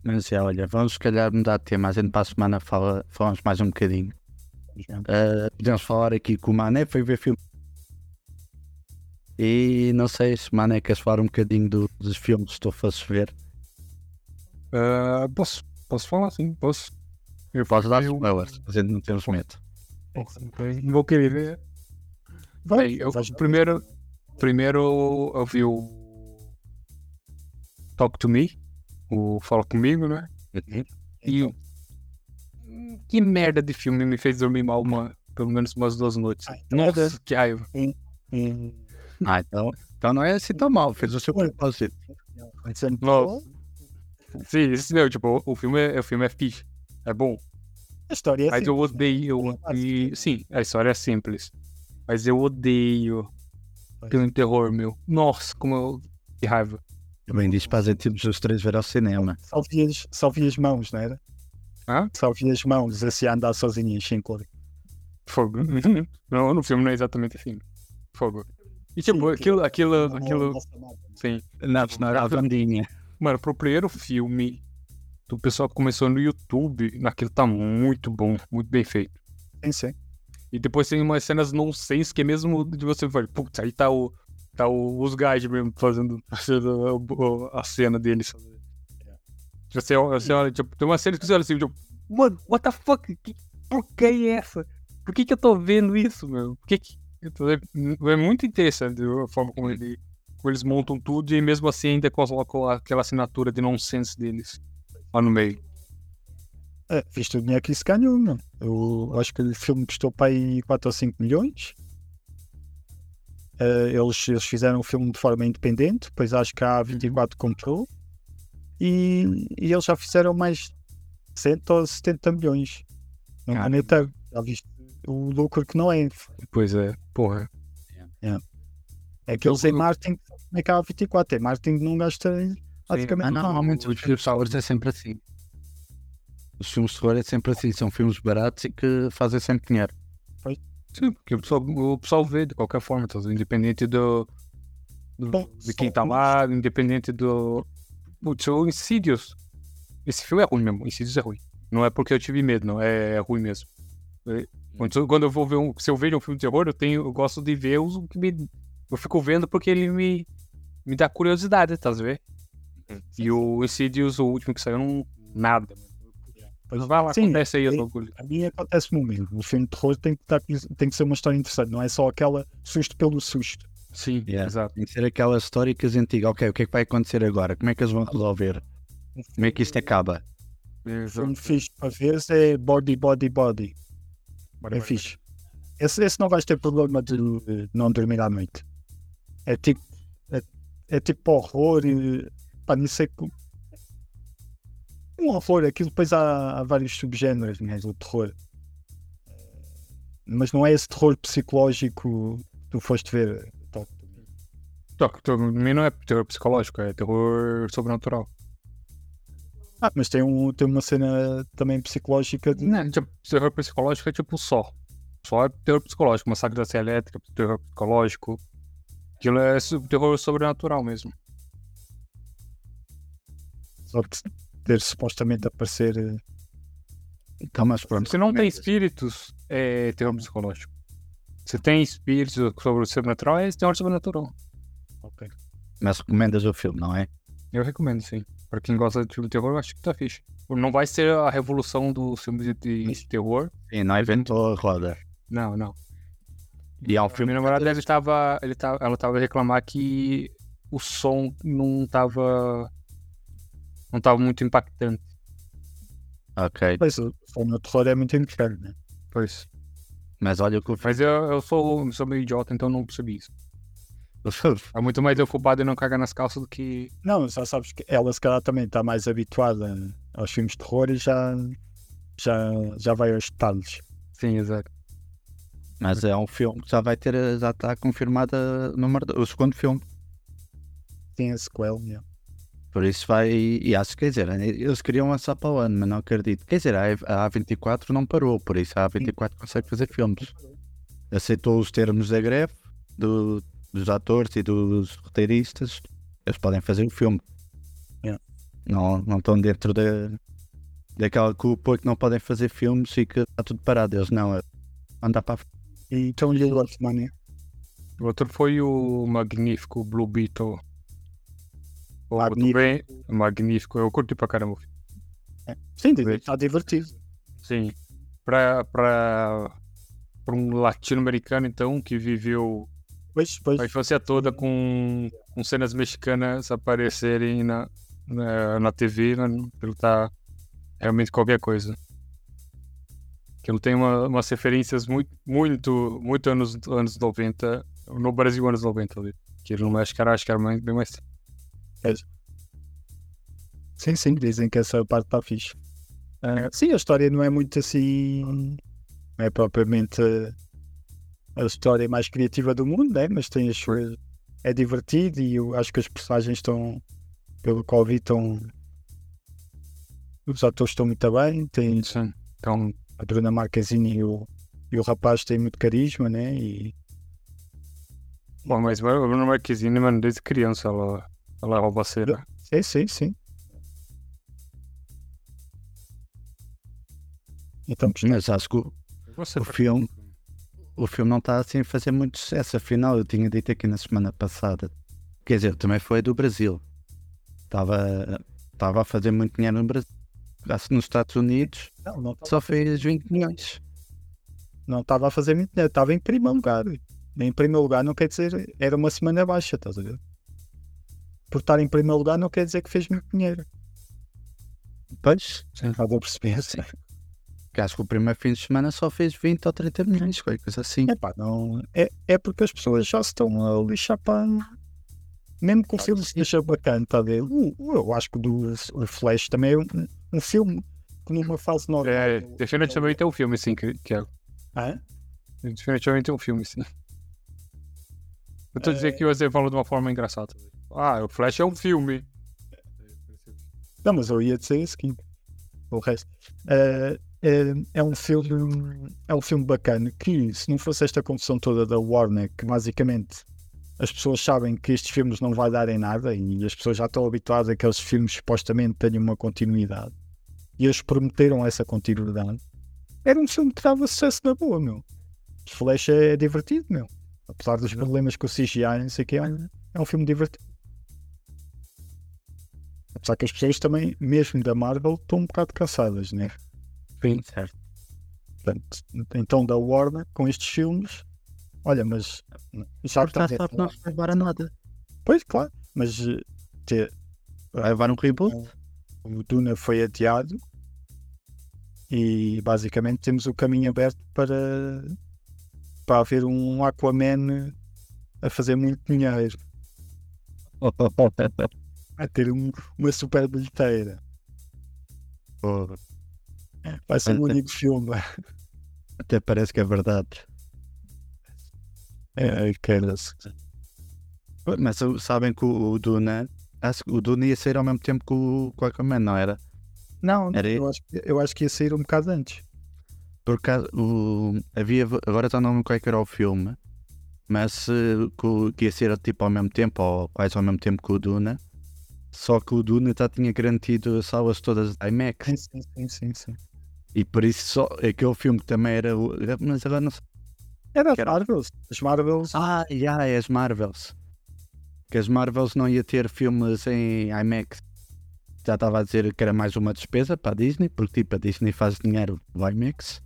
B: Mas é, olha, vamos se calhar mudar de tema. A gente para a semana fala, falamos mais um bocadinho. Uh, podemos falar aqui que o Mané foi ver filme. E não sei se Mané queres falar um bocadinho do- dos filmes que tu fosses ver.
C: Ah, posso, posso falar sim, posso. Eu
B: Podes dar
C: eu-
B: spoilers, a gente não temos medo.
C: Não vou querer ver.
D: Vai,
C: Bem, eu,
D: vais-
C: primeiro, primeiro eu vi o Talk to Me, o Fala Comigo, né? E o- que merda de filme me fez dormir mal uma, pelo menos umas duas noites.
D: Ai, merda.
C: Nossa, que raiva.
D: Hum,
B: Ah, então, então não é assim tão mal, fez o seu propósito.
C: Nossa. Sim, isso não, tipo, o filme é, o filme é fixe. É bom.
D: A história é
C: Mas eu
D: simples, né?
C: odeio. Eu
D: É básico.
C: odeio. Sim, a história é simples. Mas eu odeio filme de terror, meu. Nossa, como eu. Que raiva.
B: Também diz para irmos os três ver ao cinema.
D: Só vi as, só vi as mãos, não era?
C: Hã?
D: Só vi as mãos assim a andar sozinhas, sem cor.
C: Fogo. Não, no filme não é exatamente assim. Fogo. E tipo,
D: Sim,
C: aquilo, aquilo,
D: Não-
C: aquilo.
D: não passa nada?
C: Sim.
B: Não, não era a Vandinha.
C: Mano, pro primeiro filme do pessoal que começou no YouTube, naquilo tá muito bom, muito bem feito.
D: Sim, sim.
C: E depois tem umas cenas nonsense que é mesmo de você ver, putz, aí tá o. Tá o, os guys mesmo fazendo, fazendo o- a cena deles. Você, você olha, tipo, tem uma cena que você olha assim, tipo, mano, what the fuck? Que porcaria é essa? Por que que eu tô vendo isso, meu? Por que que. eu tô- É muito interessante a forma como, ele, como eles montam tudo e mesmo assim ainda colocam aquela assinatura de nonsense deles lá no meio.
D: É, viste o dinheiro que isso ganhou, não? Eu acho que o filme custou para aí 4 ou 5 milhões. Eh, eles, eles fizeram o filme de forma independente, depois acho que a A24 comprou. E, e eles já fizeram mais 100 ou 70 milhões no
C: Caramba.
D: ano inteiro. Já viste o lucro que não é.
C: Pois é, porra.
D: É que eles em marketing, como é que a A24? Em marketing não gasta basicamente
B: Ah,
D: nada.
B: normalmente os filmes de é sempre assim. Os filmes de terror é sempre assim. São filmes baratos e que fazem sempre dinheiro.
C: Sim, porque o pessoal, o pessoal vê de qualquer forma, tá? independente do, do-
D: Bom,
C: de quem tá lá, independente do. Putz, o Insidious. Esse filme é ruim mesmo, Insidious é ruim. Não é porque eu tive medo, não, é, é ruim mesmo. É- quando, quando eu vou ver um. Se eu vejo um filme de terror, eu tenho. Eu gosto de ver os que me. Eu fico vendo porque ele me. Me dá curiosidade, tá vendo? E o Insidious, o último que saiu, não. Nada. Mas vai lá,
D: Sim,
C: acontece aí os
D: sim.
C: bagulhos.
D: A mim acontece no mesmo. O filme de terror tem que, estar- tem que ser uma história interessante, não é só aquela susto pelo susto.
C: Sim,
B: Yeah.
C: exato.
B: Tem que ser aquela história que a gente diga, ok, o que é que vai acontecer agora? Como é que eles vão resolver? Como é que isto acaba?
D: O
C: exato.
D: filme fixe para ver é Body, Body, Body.
C: Bora,
D: É
C: bora,
D: fixe. Esse, esse não vais ter problema de não dormir à noite. É tipo, é, é tipo horror e pá, não sei como. Um horror, aquilo depois há, há vários subgéneros né, do terror. Mas não é esse terror psicológico que tu foste ver.
C: Toque, to- mim não é terror psicológico, é terror sobrenatural.
D: Ah, mas tem, um, tem uma cena também psicológica de.
C: Não, tipo, terror psicológico é tipo só. Só é terror psicológico, massacre da Serra Elétrica, terror psicológico. Aquilo é terror sobrenatural mesmo.
D: Só de ter supostamente aparecer. eh,
B: Então, mas pronto.
C: Se não tem espíritos, é terror psicológico. Se tem espíritos sobre o sobrenatural, é terror sobrenatural.
D: Ok.
B: Mas recomendas o filme, não é?
C: Eu recomendo, sim. Pra quem gosta de filme de terror, eu acho que tá fixe. Não vai ser a revolução dos filmes de, de terror.
B: Sim, não inventou a roda.
C: Não, não.
B: E é um filme.
C: minha namorada ele tava, ele tava, ela tava a reclamar que o som não tava não tava muito impactante.
B: Ok.
D: Pois o filme de terror é muito importante, né?
C: Pois.
B: Mas olha o que o
C: Mas eu, eu sou, sou meio idiota, então não percebi isso. [LAUGHS] É muito mais eu culpado em não cagar nas calças do que.
D: Não, já sabes que ela se calhar também está mais habituada aos filmes de terror e já, já, já vai aos detalhes.
C: Sim, exato.
B: Mas é um filme que já vai ter, já está confirmada o número, o segundo filme.
D: Tem a sequel, yeah.
B: Por isso vai, e acho que, quer dizer, eles queriam lançar para o ano, mas não acredito. Quer dizer, a a A24 não parou, por isso a A24 consegue fazer filmes. Aceitou os termos da greve do- dos atores e dos roteiristas, eles podem fazer o filme.
D: Yeah.
B: Não, não estão dentro da, daquela culpa que não podem fazer filmes e que está tudo parado. Eles não, é andar para a.
D: E então outro mano.
C: O outro foi o magnífico Blue Beetle.
D: Magnífico.
C: bem magnífico. Eu curti pra caramba. o filme.
D: Sim, está divertido.
C: Sim. Pra, pra, pra um latino-americano, então, que viveu
D: Pois, pois,
C: a infância toda com, com cenas mexicanas aparecerem na, na, na TV, né, aquilo tá realmente qualquer coisa. Aquilo tem uma, umas referências muito, muito, muito anos, anos 90, no Brasil anos 90 ali. Que no México era, acho que era mais- bem mais.
D: Sim, sim, dizem que essa parte está fixe. Ah, sim, a história não é muito assim. Não é propriamente a história mais criativa do mundo, né? mas tem as suas. É divertido e eu acho que os personagens estão, pelo que ouvi, estão. Os atores estão muito bem. Tem
C: Sim. Então,
D: a Bruna Marquezine e o, e o rapaz têm muito carisma, né? E
C: bom, mas a Bruna Marquezine, mano, desde criança ela, ela é roubaceira.
D: sim, sim, sim. Então,
B: Mas acho que o, o filme, o filme não está assim a fazer muito sucesso. Afinal, eu tinha dito aqui na semana passada. Quer dizer, também foi do Brasil. Estava, estava a fazer muito dinheiro no Brasil. Acho que nos Estados Unidos
D: não, não
B: só fez 20 milhões.
D: não estava a fazer muito dinheiro, estava em primeiro lugar. Em primeiro lugar não quer dizer, era uma semana baixa, estás a ver? Por estar em primeiro lugar não quer dizer que fez muito dinheiro.
B: Pois,
D: Estás a perceber?
B: Sim. que acho que o primeiro fim de semana só fez 20 ou 30 milhões, qualquer coisa assim.
D: Epá, não, é, é porque as pessoas já se estão a lixar para. Mesmo que o filme seja bacana, tá a ver? O- o- Eu acho que o do o Flash também é um, um filme que numa fase normal.
C: É, definitivamente é um filme, sim, que, que é.
D: Hã?
C: Definitivamente é um filme, sim. Eu tô dizendo que você falou de uma forma engraçada. Ah, o Flash é um filme.
D: Não, mas eu ia dizer isso, que o resto. É, é, é um filme é um filme bacana que se não fosse esta confusão toda da Warner, que basicamente as pessoas sabem que estes filmes não vai dar em nada e as pessoas já estão habituadas a que aqueles filmes supostamente tenham uma continuidade e eles prometeram essa continuidade. Era um filme que dava sucesso na boa, meu. Flash é divertido, meu. Apesar dos problemas com o CGI, não sei o que, é um filme divertido. Apesar que as pessoas também, mesmo da Marvel, estão um bocado cansadas, né?
B: Sim, certo.
D: Portanto, então da Warner, com estes filmes, olha, mas já estás a
B: não
D: falar-
B: vai levar a nada.
D: Pois, claro, mas eh, te-
B: Vai levar um reboot.
D: o Duna foi adiado e basicamente temos o caminho aberto para, para haver um Aquaman a fazer muito dinheiro, [LAUGHS] a ter um- uma super bilheteira. Vai ser o
B: Até-
D: único filme.
B: Até parece que é verdade.
D: É, queira-se.
B: Mas o- sabem que o, o Duna. acho que o Duna ia sair ao mesmo tempo que o, que o Aquaman, não era?
D: Não,
B: Era
D: eu acho, que- eu acho que ia sair um bocado antes.
B: Por acaso, o, havia, agora já não lembro qual é que era o filme, mas eh, que, que ia ser tipo ao mesmo tempo, ou quase ao mesmo tempo que o Duna. Só que o Duna já tinha garantido as salas todas da IMAX.
D: Sim, sim, sim, sim, sim.
B: E por isso só aquele filme que também era. Mas agora não sei.
D: Era as
B: era-
D: Marvels. As Marvels.
B: Ah, já, é as Marvels. Que as Marvels não ia ter filmes em IMAX. Já estava a dizer que era mais uma despesa para a Disney, porque tipo a Disney faz dinheiro no IMAX.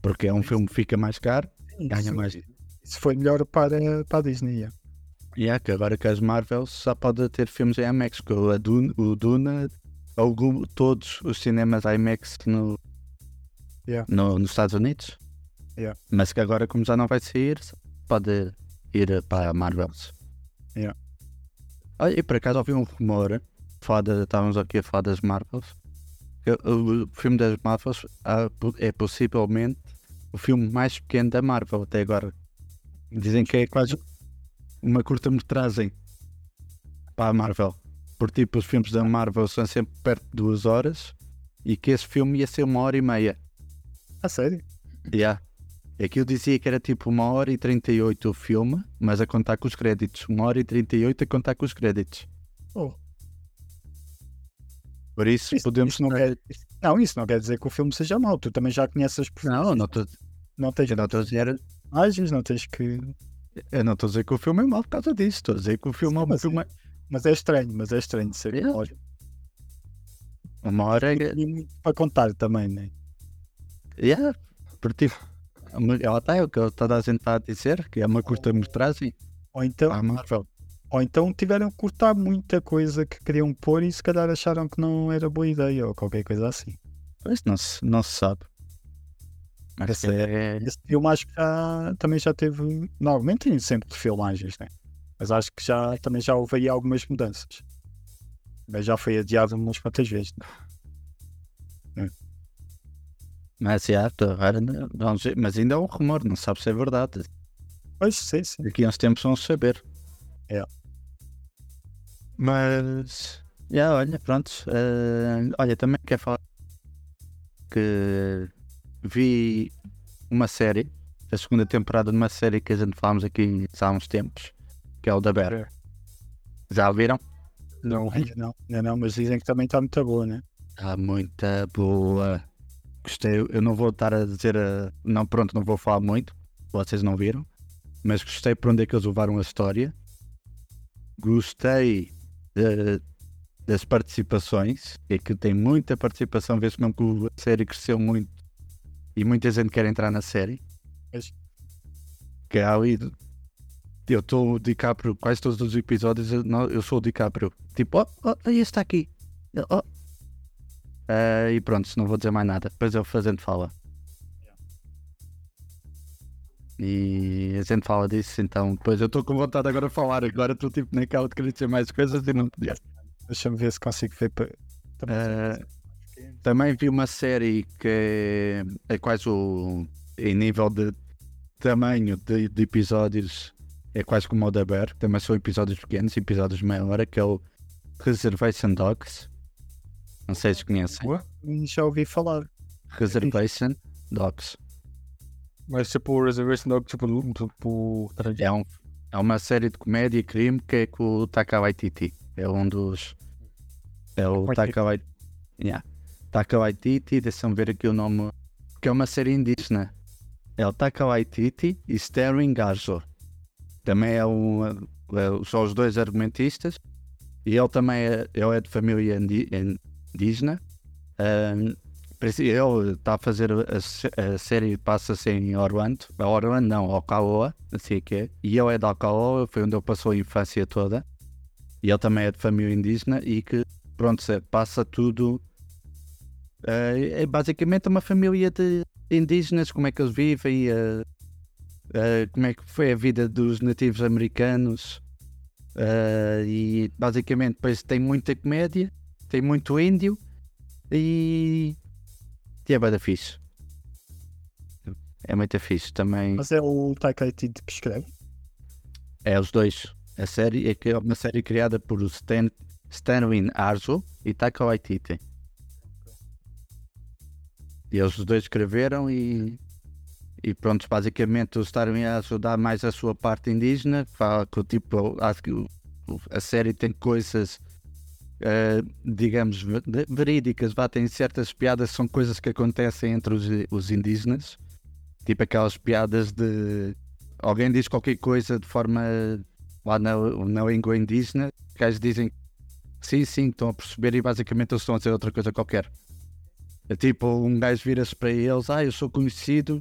B: Porque é um filme que fica mais caro. ganha mais.
D: Isso foi melhor para, para a Disney. yeah.
B: E é que agora que as Marvels só pode ter filmes em IMAX, que o Duna, o Duna alugou todos os cinemas IMAX no,
D: Yeah.
B: no- nos Estados Unidos.
D: Yeah.
B: Mas que agora, como já não vai sair, pode ir para a Marvels.
D: Yeah.
B: Olha, e por acaso ouvi um rumor, de- estávamos aqui a falar das Marvels, que o, o filme das Marvels ah, é possivelmente o filme mais pequeno da Marvel até agora. Dizem que é quase uma curta-metragem para a Marvel. Por tipo, os filmes da Marvel são sempre perto de duas horas e que esse filme ia ser uma hora e meia.
D: A sério?
B: Yeah. Aquilo dizia que era tipo uma hora e 38 o filme, mas a contar com os créditos. Uma hora e 38 a contar com os créditos.
D: Oh.
B: Por isso,
D: Isso,
B: podemos.
D: isso não, quer, não, isso não quer dizer que o filme seja mau. Tu também já conheces as
B: Não, não estou
D: não tens
B: eu não estou a dizer.
D: imagens, não tens que.
B: Eu não estou a dizer que o filme é mau por causa disso. Estou a dizer que o filme é
D: Sim,
B: um
D: mas-
B: filme.
D: Mas é estranho, mas é estranho de ser.
B: Yeah.
D: Olha,
B: Uma hora é.
D: e muito para contar também, né?
B: Yeah, por tipo. Ela está, é o que toda a gente está a dizer, que é uma curta-metragem
D: Ou então,
B: Marvel.
D: ou então tiveram que cortar muita coisa que queriam pôr e se calhar acharam que não era boa ideia ou qualquer coisa assim.
B: Pois não se, não se sabe. Mas
D: Esse
B: é.
D: Esse filme acho que já, também já teve. Normalmente tem sempre filmagens, né? Mas acho que já, também já houve aí algumas mudanças. Mas já foi adiado umas quantas vezes.
B: Mas, já, tô- agora não- vamos ver. mas ainda é um rumor, não sabe se é verdade.
D: Pois, sim, sim.
B: Daqui a uns tempos vamos saber.
D: É.
B: Mas, já, olha, pronto. eh, olha, também quero falar que vi uma série, a segunda temporada de uma série que a gente falámos aqui há uns tempos, que é o da Bear.
C: É.
B: Já viram?
C: Não.
D: Ainda não, ainda não, mas dizem que também está muito boa, né?
B: Está muita boa. Gostei, eu não vou estar a dizer, a- não, pronto, não vou falar muito, vocês não viram, mas gostei por onde é que eles levaram a história. Gostei de- das participações, é que tem muita participação, vê-se mesmo que a série cresceu muito e muita gente quer entrar na série.
D: Pois.
B: Que há ali, eu estou o DiCaprio, quase todos os episódios, eu, não- eu sou o DiCaprio. Tipo, oh, oh, este está aqui. Oh, ah, e pronto, não vou dizer mais nada. Depois eu fazendo fala. E a gente fala disso, então depois eu estou com vontade agora de falar. Agora estou tipo naquela de querer dizer mais coisas e não podia.
D: Deixa-me ver se consigo ver. pa- Também
B: Ah, também vi uma série que é, é quase o. Em nível de tamanho de, de episódios, é quase como o da Bear. Também são episódios pequenos, episódios de meia hora, que é o Reservation Dogs. Não sei se conhecem.
D: Já ouvi falar.
B: Reservation Dogs.
C: Mas tipo, Reservation Dog, tipo, tipo.
B: É, um, é uma série de comédia e crime que é com o Taka Waititi. É um dos. É o. Taka Waititi. Yeah. Taka Waititi, deixa-me ver aqui o nome. Que é uma série indígena. É o Taka Waititi e Sterling Garzo. Também é um. é- são os dois argumentistas. E ele também é, ele é de família indígena. Parece- Ele está a fazer a, a série, passa-se em Orlando, Orlando não, Alcaloa, assim que é. E ele é de Alcaloa, foi onde ele passou a infância toda. E ele também é de família indígena e que, pronto, passa tudo. Eh, é basicamente uma família de indígenas, como é que eles vivem, eh, eh, como é que foi a vida dos nativos americanos. e basicamente depois tem muita comédia, tem muito índio e e é bada fixe. É muito fixe também.
D: Mas é o Taika Waititi que escreve.
B: É os dois. A série é é uma série criada por Stan, Stanley Arzo e Taika Waititi. E eles os dois escreveram e, e pronto, basicamente o Stanley Arzo dá mais a sua parte indígena, fala que tipo, acho que a série tem coisas eh, digamos, ve- verídicas, vá, tem certas piadas, são coisas que acontecem entre os, os indígenas, tipo aquelas piadas de alguém diz qualquer coisa de forma lá na, na língua indígena, os gajos dizem sim, sim, estão a perceber e basicamente eles estão a dizer outra coisa qualquer. É tipo, um gajo vira-se para eles, ah, eu sou conhecido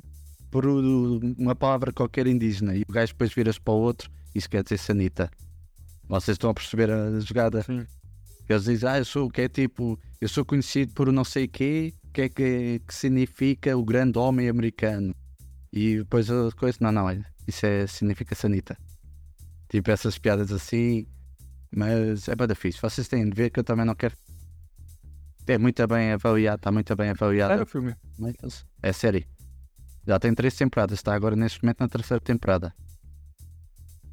B: por o- uma palavra qualquer indígena, e o gajo depois vira-se para o outro, isso quer dizer sanita. Vocês estão a perceber a jogada?
C: Sim.
B: Eles dizem, ah, eu sou, que é tipo, eu sou conhecido por não sei quê, que é que, que significa o grande homem americano. E depois a coisa, não, não, olha, isso é, significa sanita. Tipo essas piadas assim, mas é bada fixe. Vocês têm de ver que eu também não quero. É muito bem avaliado, está muito bem avaliado.
C: Era o filme.
B: É É série. Já tem três temporadas, está agora neste momento na terceira temporada.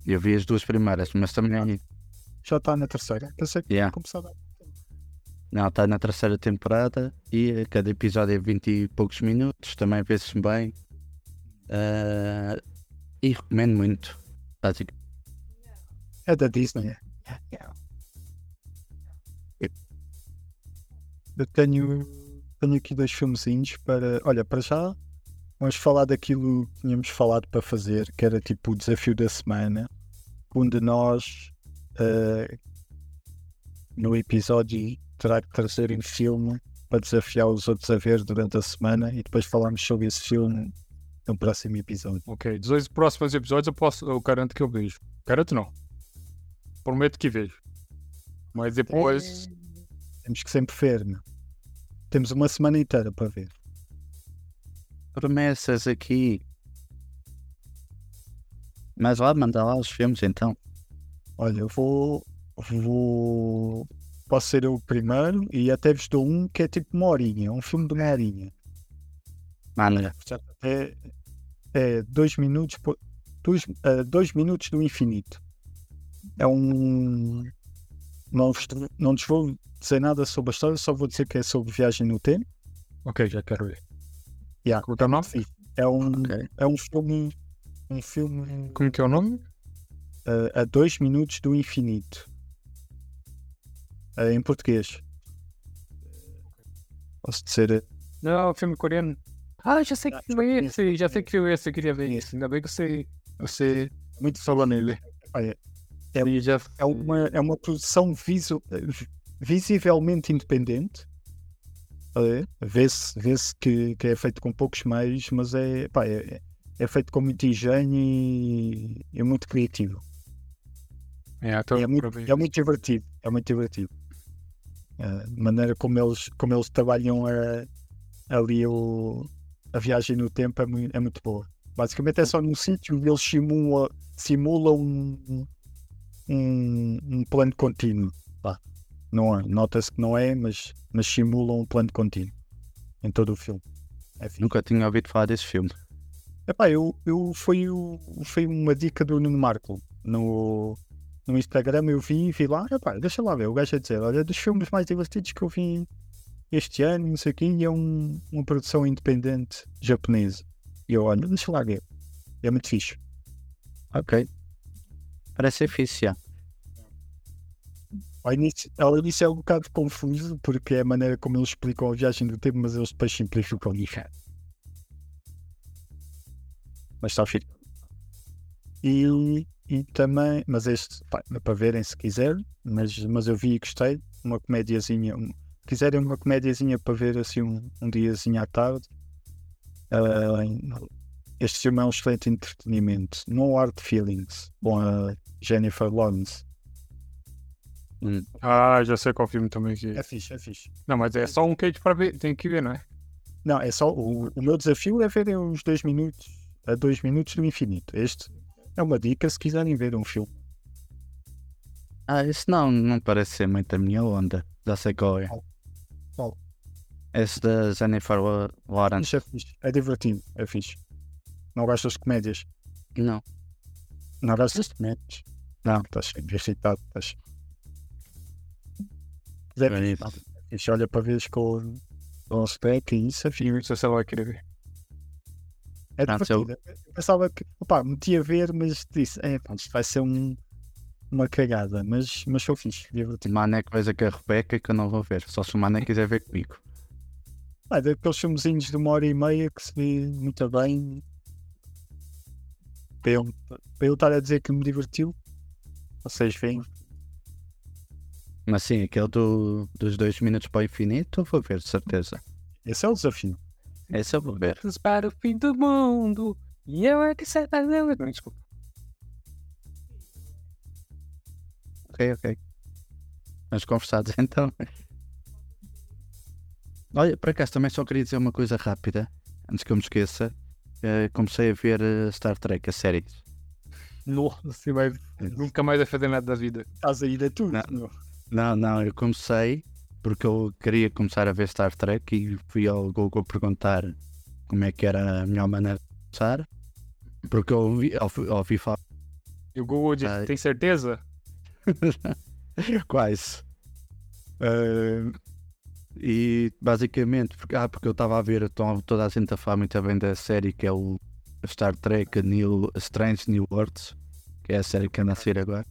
B: Eu vi as duas primeiras, mas também.
D: Já está na terceira. Pensei que
B: Yeah.
D: tinha começado.
B: Não, está na terceira temporada e cada episódio é 20 e poucos minutos, também vê-se bem. Ah, e recomendo muito.
D: É da Disney. Eu tenho, tenho aqui dois filmezinhos para. Olha, para já vamos falar daquilo que tínhamos falado para fazer, que era tipo o desafio da semana, onde nós eh, no episódio terá que trazer um filme para desafiar os outros a ver durante a semana e depois falamos sobre esse filme no próximo episódio.
C: Ok, dos dois próximos episódios eu posso. Eu garanto que eu vejo. Garanto não. Prometo que vejo. Mas depois.
D: Temos que sempre ver, não? Temos uma semana inteira para ver.
B: Promessas aqui. Mas lá, manda lá os filmes então.
D: Olha, eu vou. Vou. posso ser eu o primeiro e até vos dou um que é tipo uma horinha, um filme de uma horinha.
B: Mano,
D: É, é dois minutos, dois, ah, dois minutos do infinito. É um. Não, não vos vou dizer nada sobre a história, só vou dizer que é sobre viagem no tempo.
C: Ok, já quero ver.
D: Yeah,
C: Como que é o nome?
D: É um,
B: Ok.
D: é um filme. Um filme
C: Como que é o nome?
D: ah, a dois minutos do infinito. Ah, em português. Posso dizer.
C: Não, filme coreano. Ah, já sei que
D: Ah,
C: filme é
D: sim,
C: esse, já sei que filme é esse, eu queria ver
D: Sim.
C: esse. Ainda bem que você, você
D: Muito
C: falou nele.
D: Olha, É- é uma, é uma produção visu, visivelmente independente. Vê-se vê que, que é feito com poucos meios, mas é, pá, é, é feito com muito engenho e é muito criativo.
C: É, então,
D: É muito, é muito divertido. É muito divertido. A maneira como eles, como eles trabalham a- ali o, a viagem no tempo é muito, é muito boa. Basicamente é só num sítio e eles simulam, simulam um, um, um plano contínuo. Pá. Não é, nota-se que não é, mas, mas simulam um plano contínuo em todo o filme. É
B: nunca tinha ouvido falar desse filme.
D: Epá, eu, eu foi, foi uma dica do Nuno Marco no, no Instagram. Eu vi vi lá, epá, deixa lá ver. O gajo a dizer: Olha, dos filmes mais divertidos que eu vi este ano, não sei o quê, e é um, uma produção independente japonesa. E eu, olha, deixa lá ver. É muito fixe.
B: Ok. Parece.
D: Ao início, ao início é um bocado confuso, porque é a maneira como eles explicam a viagem do tempo, mas eles depois simplificam isso. Mas está fixe. E, e também, mas este, pá, é para verem se quiserem, mas, mas eu vi e gostei. Uma comédiazinha, um, se quiserem uma comédiazinha para ver assim um, um diazinho à tarde. ah, este filme é um excelente entretenimento. No Hard Feelings, com a Jennifer Lawrence.
C: Ah, já sei qual filme também que...
D: É fixe, é fixe.
C: Não, mas é só um cage para ver, tem que ver, não é?
D: Não, é só. O, o meu desafio é verem os dois minutos a dois minutos do infinito. Este é uma dica se quiserem ver um filme.
B: Ah, esse não, não parece ser muito a minha onda. Já sei qual é.
D: Qual? Qual?
B: Esse da Jennifer Lawrence.
D: Isto é fixe. É divertido, é fixe. Não gostas de comédias?
B: Não.
D: De comédias?
B: Não.
D: Estás sempre irritado. Estás... É
B: É isso.
D: é fixe. Olha para veres com, o spec e isso é.
C: E não sei se vai querer ver.
D: É
B: Pronto, eu-
D: pensava que, opá, meti a ver, mas disse, é, pá, isto vai ser um, uma cagada, mas, mas foi fixe, divertido.
B: O Mané que coisa com a Rebeca que eu não vou ver. Só se o Mané quiser ver comigo.
D: Ah, daqueles filmezinhos de uma hora e meia que se vê muito bem. Eu, para eu estar a dizer que me divertiu, vocês veem.
B: Mas sim, aquele do, dos dois minutos para o infinito eu vou ver, de certeza.
D: Esse é o desafio.
B: Esse eu vou ver.
C: Para o fim do mundo. E eu é que sei fazer. Não, desculpa.
B: Ok, ok. Vamos conversados [LAUGHS] então. Olha, por acaso também só queria dizer uma coisa rápida, antes que eu me esqueça. Eh, comecei a ver eh, Star Trek, a série.
C: Nossa, você vai... nunca mais vai fazer nada da vida.
D: Estás a ir a tudo.
B: Não. Não, não, eu comecei porque eu queria começar a ver Star Trek e fui ao Google perguntar como é que era a melhor maneira de começar. Porque eu ouvi, ouvi, falar
C: E o Google disse,
B: Ai.
C: tem certeza? [LAUGHS]
B: quase. Eh, e basicamente, porque, ah, porque eu estava a ver, então, toda a gente a falar muito bem da série que é o Star Trek New, Strange New Worlds, que é a série que anda a ser agora.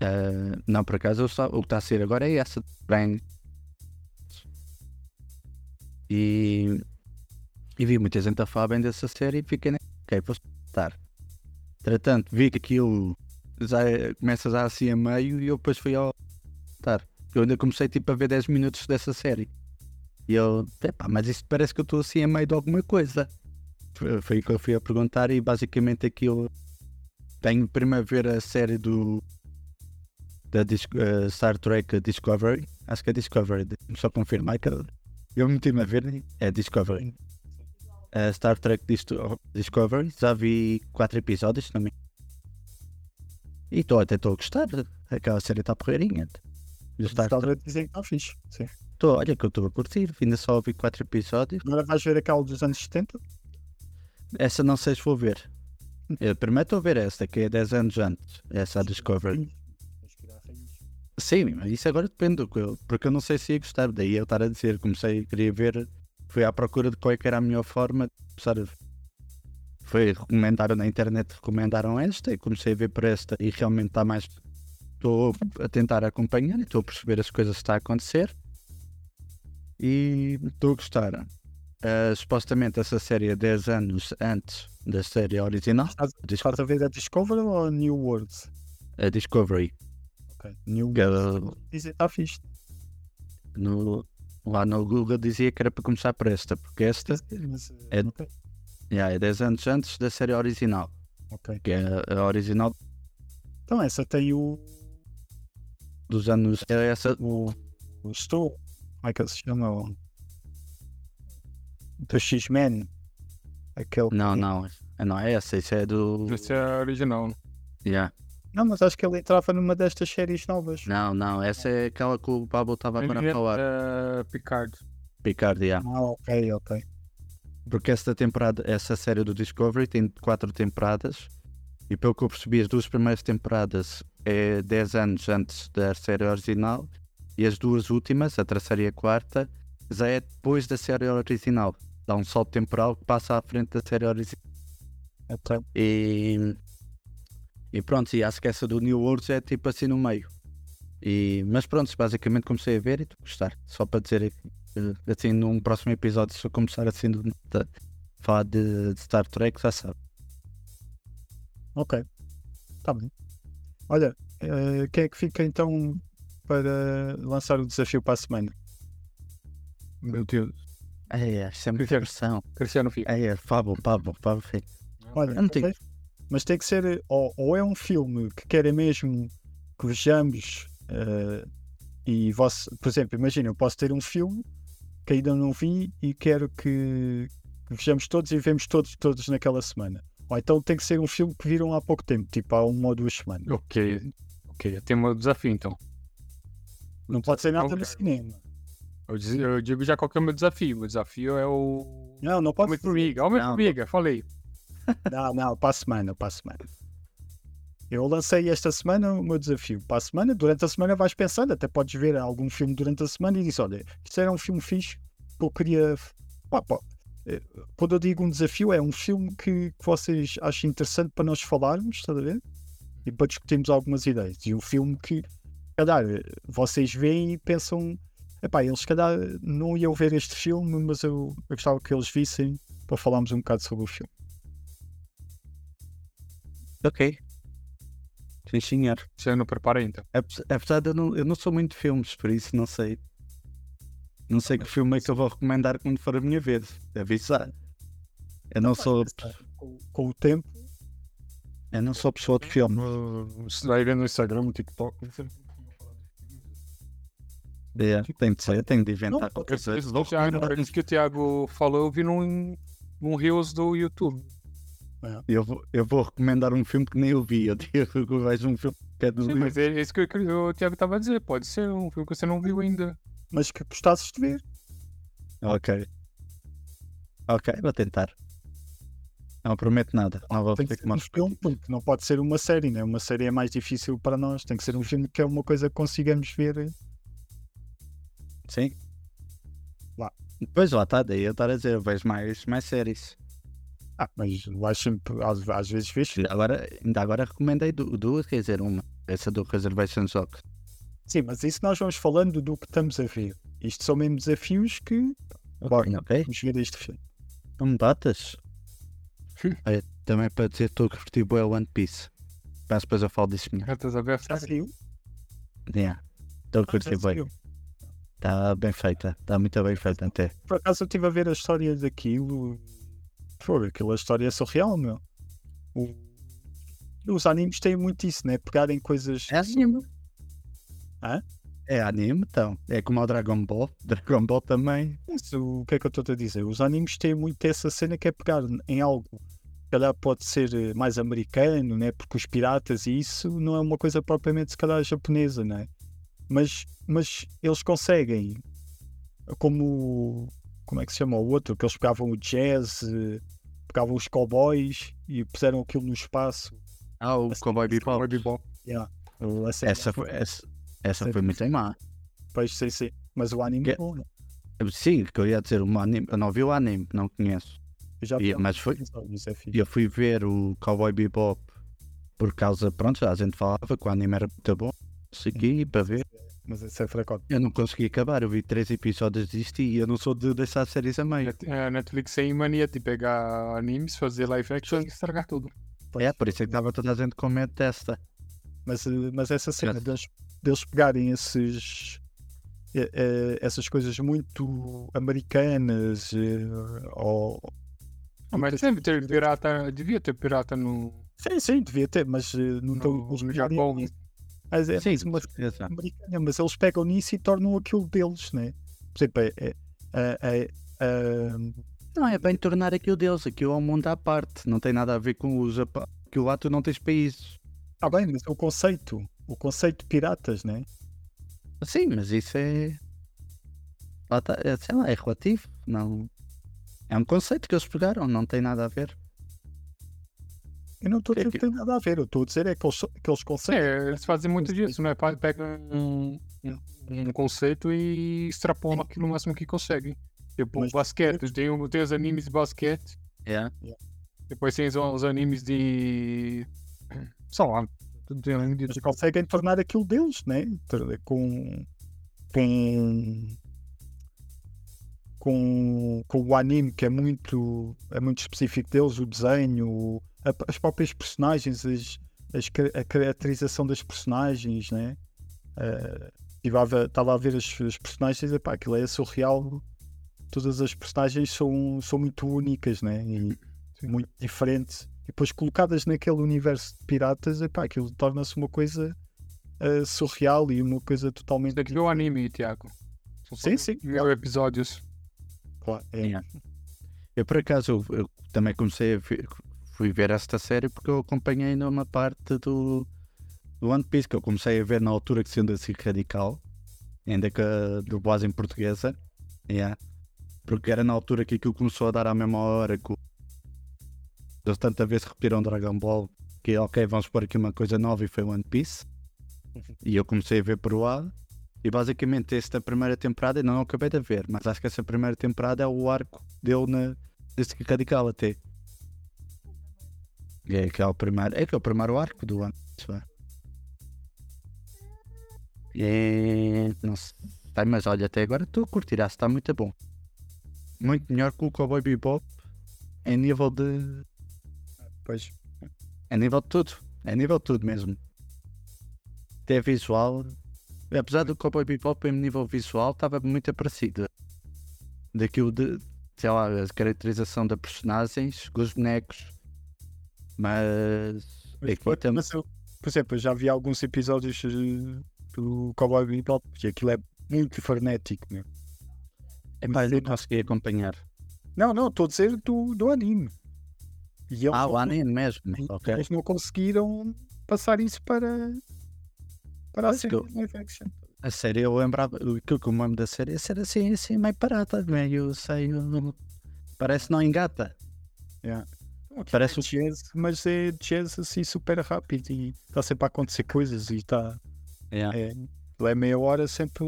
B: Eh, não, por acaso, só- o que está a ser agora é essa. E, e vi muita gente a falar bem dessa série e fiquei, né, ok, vou estar. Entretanto, vi que aquilo já é- começa já assim a meio e eu depois fui ao estar. Eu ainda comecei tipo a ver 10 minutos dessa série. E eu, mas isto parece que eu estou assim a meio de alguma coisa. Foi o que eu fui a perguntar e basicamente aquilo tenho primeiro a ver a série do da eh, Star Trek Discovery. Acho que é Discovery, só confirmar que eu- eu meti-me a ver, é Discovery. A Star Trek Dis- Discovery, já vi 4 episódios também. E estou até estou a gostar. Aquela série está porreirinha. E
D: a dizer que está fixe. Sim.
B: Tô, olha que eu estou a curtir, ainda só ouvi quatro episódios.
D: Agora vais ver aquela dos anos 70?
B: Essa não sei se vou ver. Eu primeiro estou a ver esta, que é 10 anos antes. Essa a Discovery. Sim, mas isso agora depende do que. Porque eu não sei se ia gostar. Daí eu estar a dizer, comecei, queria ver, fui à procura de qual é era a melhor forma. Foi, recomendaram na internet, recomendaram esta e comecei a ver por esta e realmente está mais. Estou a tentar acompanhar e estou a perceber as coisas que está a acontecer e estou a gostar. Ah, supostamente essa série é 10 anos antes da série original,
D: Estás, a ver a Discovery ou a New World?
B: a Discovery.
D: Ok. New
B: Que,
D: World.
B: ah,
D: está fixe.
B: no, lá no Google dizia que era para começar por esta, porque esta
D: Mas,
B: É-
D: ok.
B: já, é 10 anos antes da série original,
D: ok.
B: que é a original
D: Então essa tem o.
B: dos anos. É essa.
D: o, o Stu. Como é que se chama? Do X-Men. Aquele.
B: Não, não, não é essa, isso é do.
C: Esse é original.
B: Yeah.
D: Não, mas acho que ele entrava numa destas séries novas.
B: Não, não, essa é aquela que o Pablo estava agora a falar.
C: É, Picard.
B: Picard, yeah.
D: Ah, ok, ok.
B: Porque esta temporada, essa série do Discovery tem quatro temporadas e pelo que eu percebi, as duas primeiras temporadas é 10 anos antes da série original e as duas últimas, a terceira e a quarta, já é depois da série original. Dá um salto temporal que passa à frente da série original. E, e pronto, e acho que essa do New World é tipo assim no meio. E, mas pronto, basicamente comecei a ver e estou a gostar. Só para dizer assim, num próximo episódio, se eu começar assim de, de falar de, de Star Trek, já sabe.
D: ok. Está bem. Olha, eh, quem é que fica então para lançar o desafio para a semana?
C: Meu Deus.
B: É, é, isso é muita
C: Cristiano.
B: pressão.
C: Cristiano fica.
B: É, é, Pablo, Pablo, Pablo, filho.
D: Olha,
B: não
D: ok. mas tem que ser ou, ou é um filme que querem mesmo que vejamos eh, e você, por exemplo, imagina, eu posso ter um filme que ainda não vi e quero que, que vejamos todos e vemos todos, todos naquela semana. Ou então tem que ser um filme que viram há pouco tempo, tipo há uma ou duas semanas.
C: Ok. Ok, tem um desafio então.
D: Não pode ser nada
C: Ok.
D: no cinema.
C: Eu, digo já qual que é o meu desafio. O desafio é o.
D: Não, não pode
C: Homem-Formiga. Homem-Formiga, falei. [LAUGHS]
D: Não, não, para a semana, para a semana. Eu lancei esta semana o meu desafio. Para a semana, durante a semana vais pensando, até podes ver algum filme durante a semana e dizes, olha, isto era um filme fixe que eu queria. Pá, pá. Eh, Quando eu digo um desafio, é um filme que, que vocês achem interessante para nós falarmos, estás a ver? E para discutirmos algumas ideias. E um filme que, calhar, eh, vocês veem e pensam, epá, eles se calhar não iam ver este filme, mas eu, eu gostava que eles vissem para falarmos um bocado sobre o filme.
B: Ok. Sim, senhor.
C: Você não prepara então.
B: Apes- Apesar de eu não, eu não sou muito de filmes, por isso não sei. Não sei que filme é que eu vou recomendar quando for a minha vez. Avisar. Eu não sou,
D: com, com o tempo.
B: eu não sou pessoa de filme.
C: Você vai ver no Instagram, no TikTok.
B: É, tem de ser, tem de inventar
D: Não,
B: qualquer
C: Isso,
B: coisa.
C: isso, isso que o Thiago falou, eu vi num, num Reels do YouTube.
B: Eu, vou, eu vou recomendar um filme que nem eu vi. Eu [LAUGHS] digo que eu vejo um filme que é do
C: Sim, mas é isso que o o Thiago estava a dizer. Pode ser um filme que você não viu ainda.
D: Mas que gostasses de ver.
B: Ok. Ok, vou tentar. Não prometo nada. Não vou
D: Tem que
B: ter
D: ser
B: que
D: um filme, porque não pode ser uma série, né? Uma série é mais difícil para nós. Tem que ser um filme que é uma coisa que consigamos ver.
B: Sim.
D: Lá.
B: Depois lá está, daí eu estar a dizer, eu vejo mais, mais séries.
D: Ah, mas vais sempre, às, às vezes vês.
B: Agora, ainda agora recomendei du- duas, quer dizer, uma. Essa do Reservation Dogs.
D: Sim, mas isso nós vamos falando do que estamos a ver. Isto são mesmo desafios que
B: Ok, ok.
D: vamos ver este filme.
B: Não me batas. Olha, também para dizer que estou a curtir bué One Piece. Mas depois eu falo disso melhor.
C: Já
D: saiu?
B: Yeah. Estou a curtir bué. Está bem feita. Está muito bem feita até.
D: Por acaso eu estive a ver a história daquilo. Pô, aquela história é surreal, meu. O- Os animes têm muito isso, né? Pegarem coisas.
B: É anime.
D: Hã?
B: É anime, então. É como o Dragon Ball. [LAUGHS] Dragon Ball também.
D: Isso, o que é que eu estou a dizer? Os animes têm muito essa cena que é pegar em algo. Se calhar pode ser eh, mais americano, né? Porque os piratas e isso não é uma coisa propriamente, se calhar, japonesa, né? Mas, mas eles conseguem, como, como é que se chama o outro? Que eles pegavam o jazz, eh, pegavam os cowboys e puseram aquilo no espaço.
B: Ah, o
D: Assim,
B: Cowboy Bebop.
C: Cowboy Bebop.
D: Yeah. A série
B: Essa foi, essa, essa foi muito má.
D: Pois, sim, sim. Mas o anime
B: Que-
D: é bom, né?
B: Sim, que eu ia dizer, um anime, eu não vi o anime, não conheço.
D: Eu já
B: E-
D: vi
B: mas foi-
D: é
B: E eu fui ver o Cowboy Bebop por causa, pronto, já a gente falava que o anime era muito bom. Segui para ver.
D: Mas esse é fracote.
B: Eu não consegui acabar, eu vi três episódios disto e eu não sou de deixar séries a meio.
C: A Netflix tem mania de pegar animes, fazer live action e estragar tudo.
B: É, por isso é que estava toda a gente com medo desta.
D: Mas, eh, mas essa cena
B: Já-
D: deles, deles pegarem esses, eh, eh, essas coisas muito americanas eh, ou.
C: Ah, mas deve ter pirata, devia ter pirata no,
D: Sim, sim, devia ter, mas eh, não estão.
C: no, no Japão.
D: Mas é
B: Sim, exato.
D: americana, mas eles pegam nisso e tornam aquilo deles, né? Por exemplo, é, é, é, é,
B: Não, é bem tornar aquilo deles, aquilo é um mundo à parte, não tem nada a ver com o Japão. Aquilo lá tu não tens países.
D: ah, bem, mas o conceito, o conceito de piratas, né?
B: Sim, mas isso é. tá- é, sei lá, é relativo. Não. É um conceito que eles pegaram, não tem nada a ver.
D: Eu não estou a
B: É
D: dizer que
B: que-
D: tem nada a ver, eu estou a dizer é que eles, que eles conseguem.
C: É, eles fazem muito disso, né? Pegam um, um- conceito e extrapolam aquilo o máximo que conseguem. Tipo,
D: Mas-
C: basquete, tem, um- tem os animes de basquete,
B: É.
C: depois tem os, os animes de. sei lá. Anime de-
D: Mas conseguem tornar aquilo deles, né? Com. Com. Com, com o anime que é muito, é muito específico deles, o desenho, o- a- as próprias personagens, as, as a caracterização das personagens, né? Eh, Estava a ver, as, as personagens, epá, aquilo é surreal. Todas as personagens são, são muito únicas, né? E muito diferentes. E depois colocadas naquele universo de piratas, epá, aquilo torna-se uma coisa eh, surreal e uma coisa totalmente.
C: Tem que ver o anime, Tiago.
D: Sim, sim.
C: Mil episódios.
D: Claro, é.
B: Yeah. Eu por acaso eu, eu também comecei a ver, fui ver esta série porque eu acompanhei numa parte do, do One Piece que eu comecei a ver na altura que sendo assim radical, ainda que a dublagem portuguesa, yeah. porque era na altura que aquilo começou a dar à mesma hora que eles tanta vez repetiram Dragon Ball que ok, vamos pôr aqui uma coisa nova e foi One Piece e eu comecei a ver por lá e basicamente esta primeira temporada ainda não acabei de ver, mas acho que essa primeira temporada é o arco dele na desse radical até. É que é o primeiro, é o primeiro arco do ano. vá. É, não sei, mas olha, até agora estou a curtir, está muito bom. Muito melhor que o Cowboy Bebop em nível de.
D: Pois,
B: É nível de tudo. É nível de tudo mesmo. Até visual. Apesar do Cowboy Bebop em nível visual estava muito parecido. Daquilo de, sei lá, a caracterização da personagens, os bonecos. Mas.
D: mas,
B: aqui tam-
D: mas eu, por exemplo, já vi alguns episódios eh, do Cowboy Bebop e aquilo é muito frenético, meu.
B: Epá, eu não consegui acompanhar.
D: Não, não, estou a dizer do, do anime. E
B: Ah, o anime mesmo. Ok.
D: eles não conseguiram passar isso para, para a série
B: que
D: live action.
B: A série, eu lembrava. Aquilo que eu me lembro da série era assim, assim meio parada, meio sei. Parece não engata. Parece
D: é
B: o-
D: jazz, mas é jazz assim super rápido e está sempre a acontecer coisas e está.
B: Yeah.
D: É, é meia hora sempre.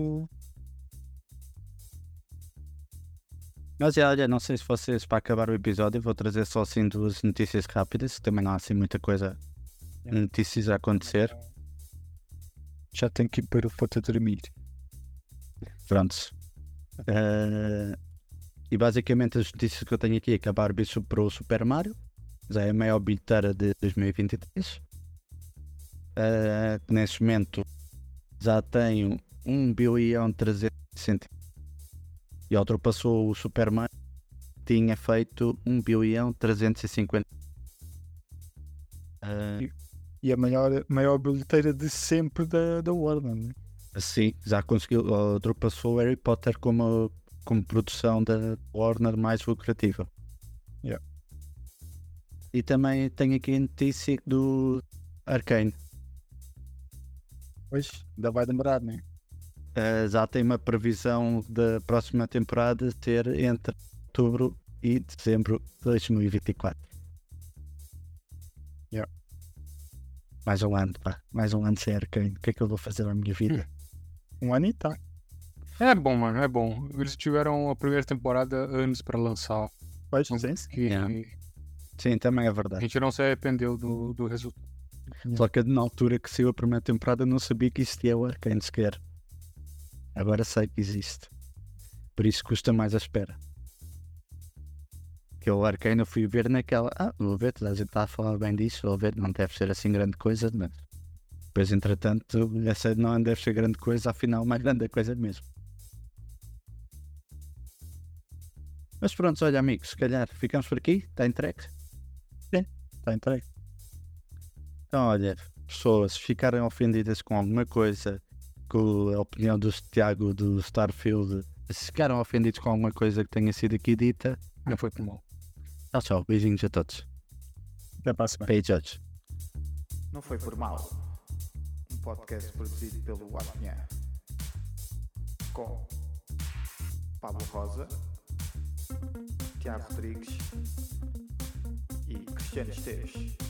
B: Mas já, olha, não sei se vocês para acabar o episódio vou trazer só assim duas notícias rápidas, que também não há assim muita coisa, notícias a acontecer.
D: Já tenho que ir para o foto dormir.
B: Prontos. Eh, e basicamente as notícias que eu tenho aqui é que a Barbie superou o Super Mario, já é a maior bilheteira de 2023. Eh, que neste momento já tem 1 bilhão 360 e ultrapassou o Super Mario que tinha feito 1 bilhão 350 Eh,
D: E a maior, maior bilheteira de sempre da, da Warner. né?
B: Sim, já conseguiu, ultrapassou o Harry Potter como, como produção da Warner mais lucrativa. E também tenho aqui a notícia do Arcane.
D: Pois, ainda vai demorar, né?
B: Uh, já tem uma previsão da próxima temporada ter entre outubro e dezembro de 2024.
D: Yeah.
B: Mais um ano, pá. Mais um ano sem Arcane. O que é que eu vou fazer na minha vida?
D: Um ano e tá.
C: É bom, mano, é bom. Eles tiveram a primeira temporada anos pra lançar.
D: Pois,
C: Não
D: sim.
C: Que
B: Yeah. Sim, também é
C: a
B: verdade.
C: gente não se arrependeu do, do resultado.
B: Só que na altura que saiu a primeira temporada não sabia que existia o Arcane sequer. Agora sei que existe. Por isso custa mais a espera. Que o Arcane eu fui ver naquela. Ah, vou ver, toda a gente está a falar bem disso, vou ver, não deve ser assim grande coisa, mas depois entretanto, essa não deve ser grande coisa, afinal, mais grande coisa mesmo. Mas pronto, olha amigos, se calhar ficamos por aqui, está entregue.
D: Está entregue.
B: Então, olha, pessoas, se ficarem ofendidas com alguma coisa, com a opinião do Tiago do Starfield, se ficaram ofendidos com alguma coisa que tenha sido aqui dita,
C: Não foi por mal.
B: tchau, tchau, beijinhos a todos.
D: Até a semana.
B: Beijos.
A: Não foi por mal. Um podcast produzido pelo Apinha. Com Pablo Rosa, Tiago Rodrigues e Cristiano Esteves.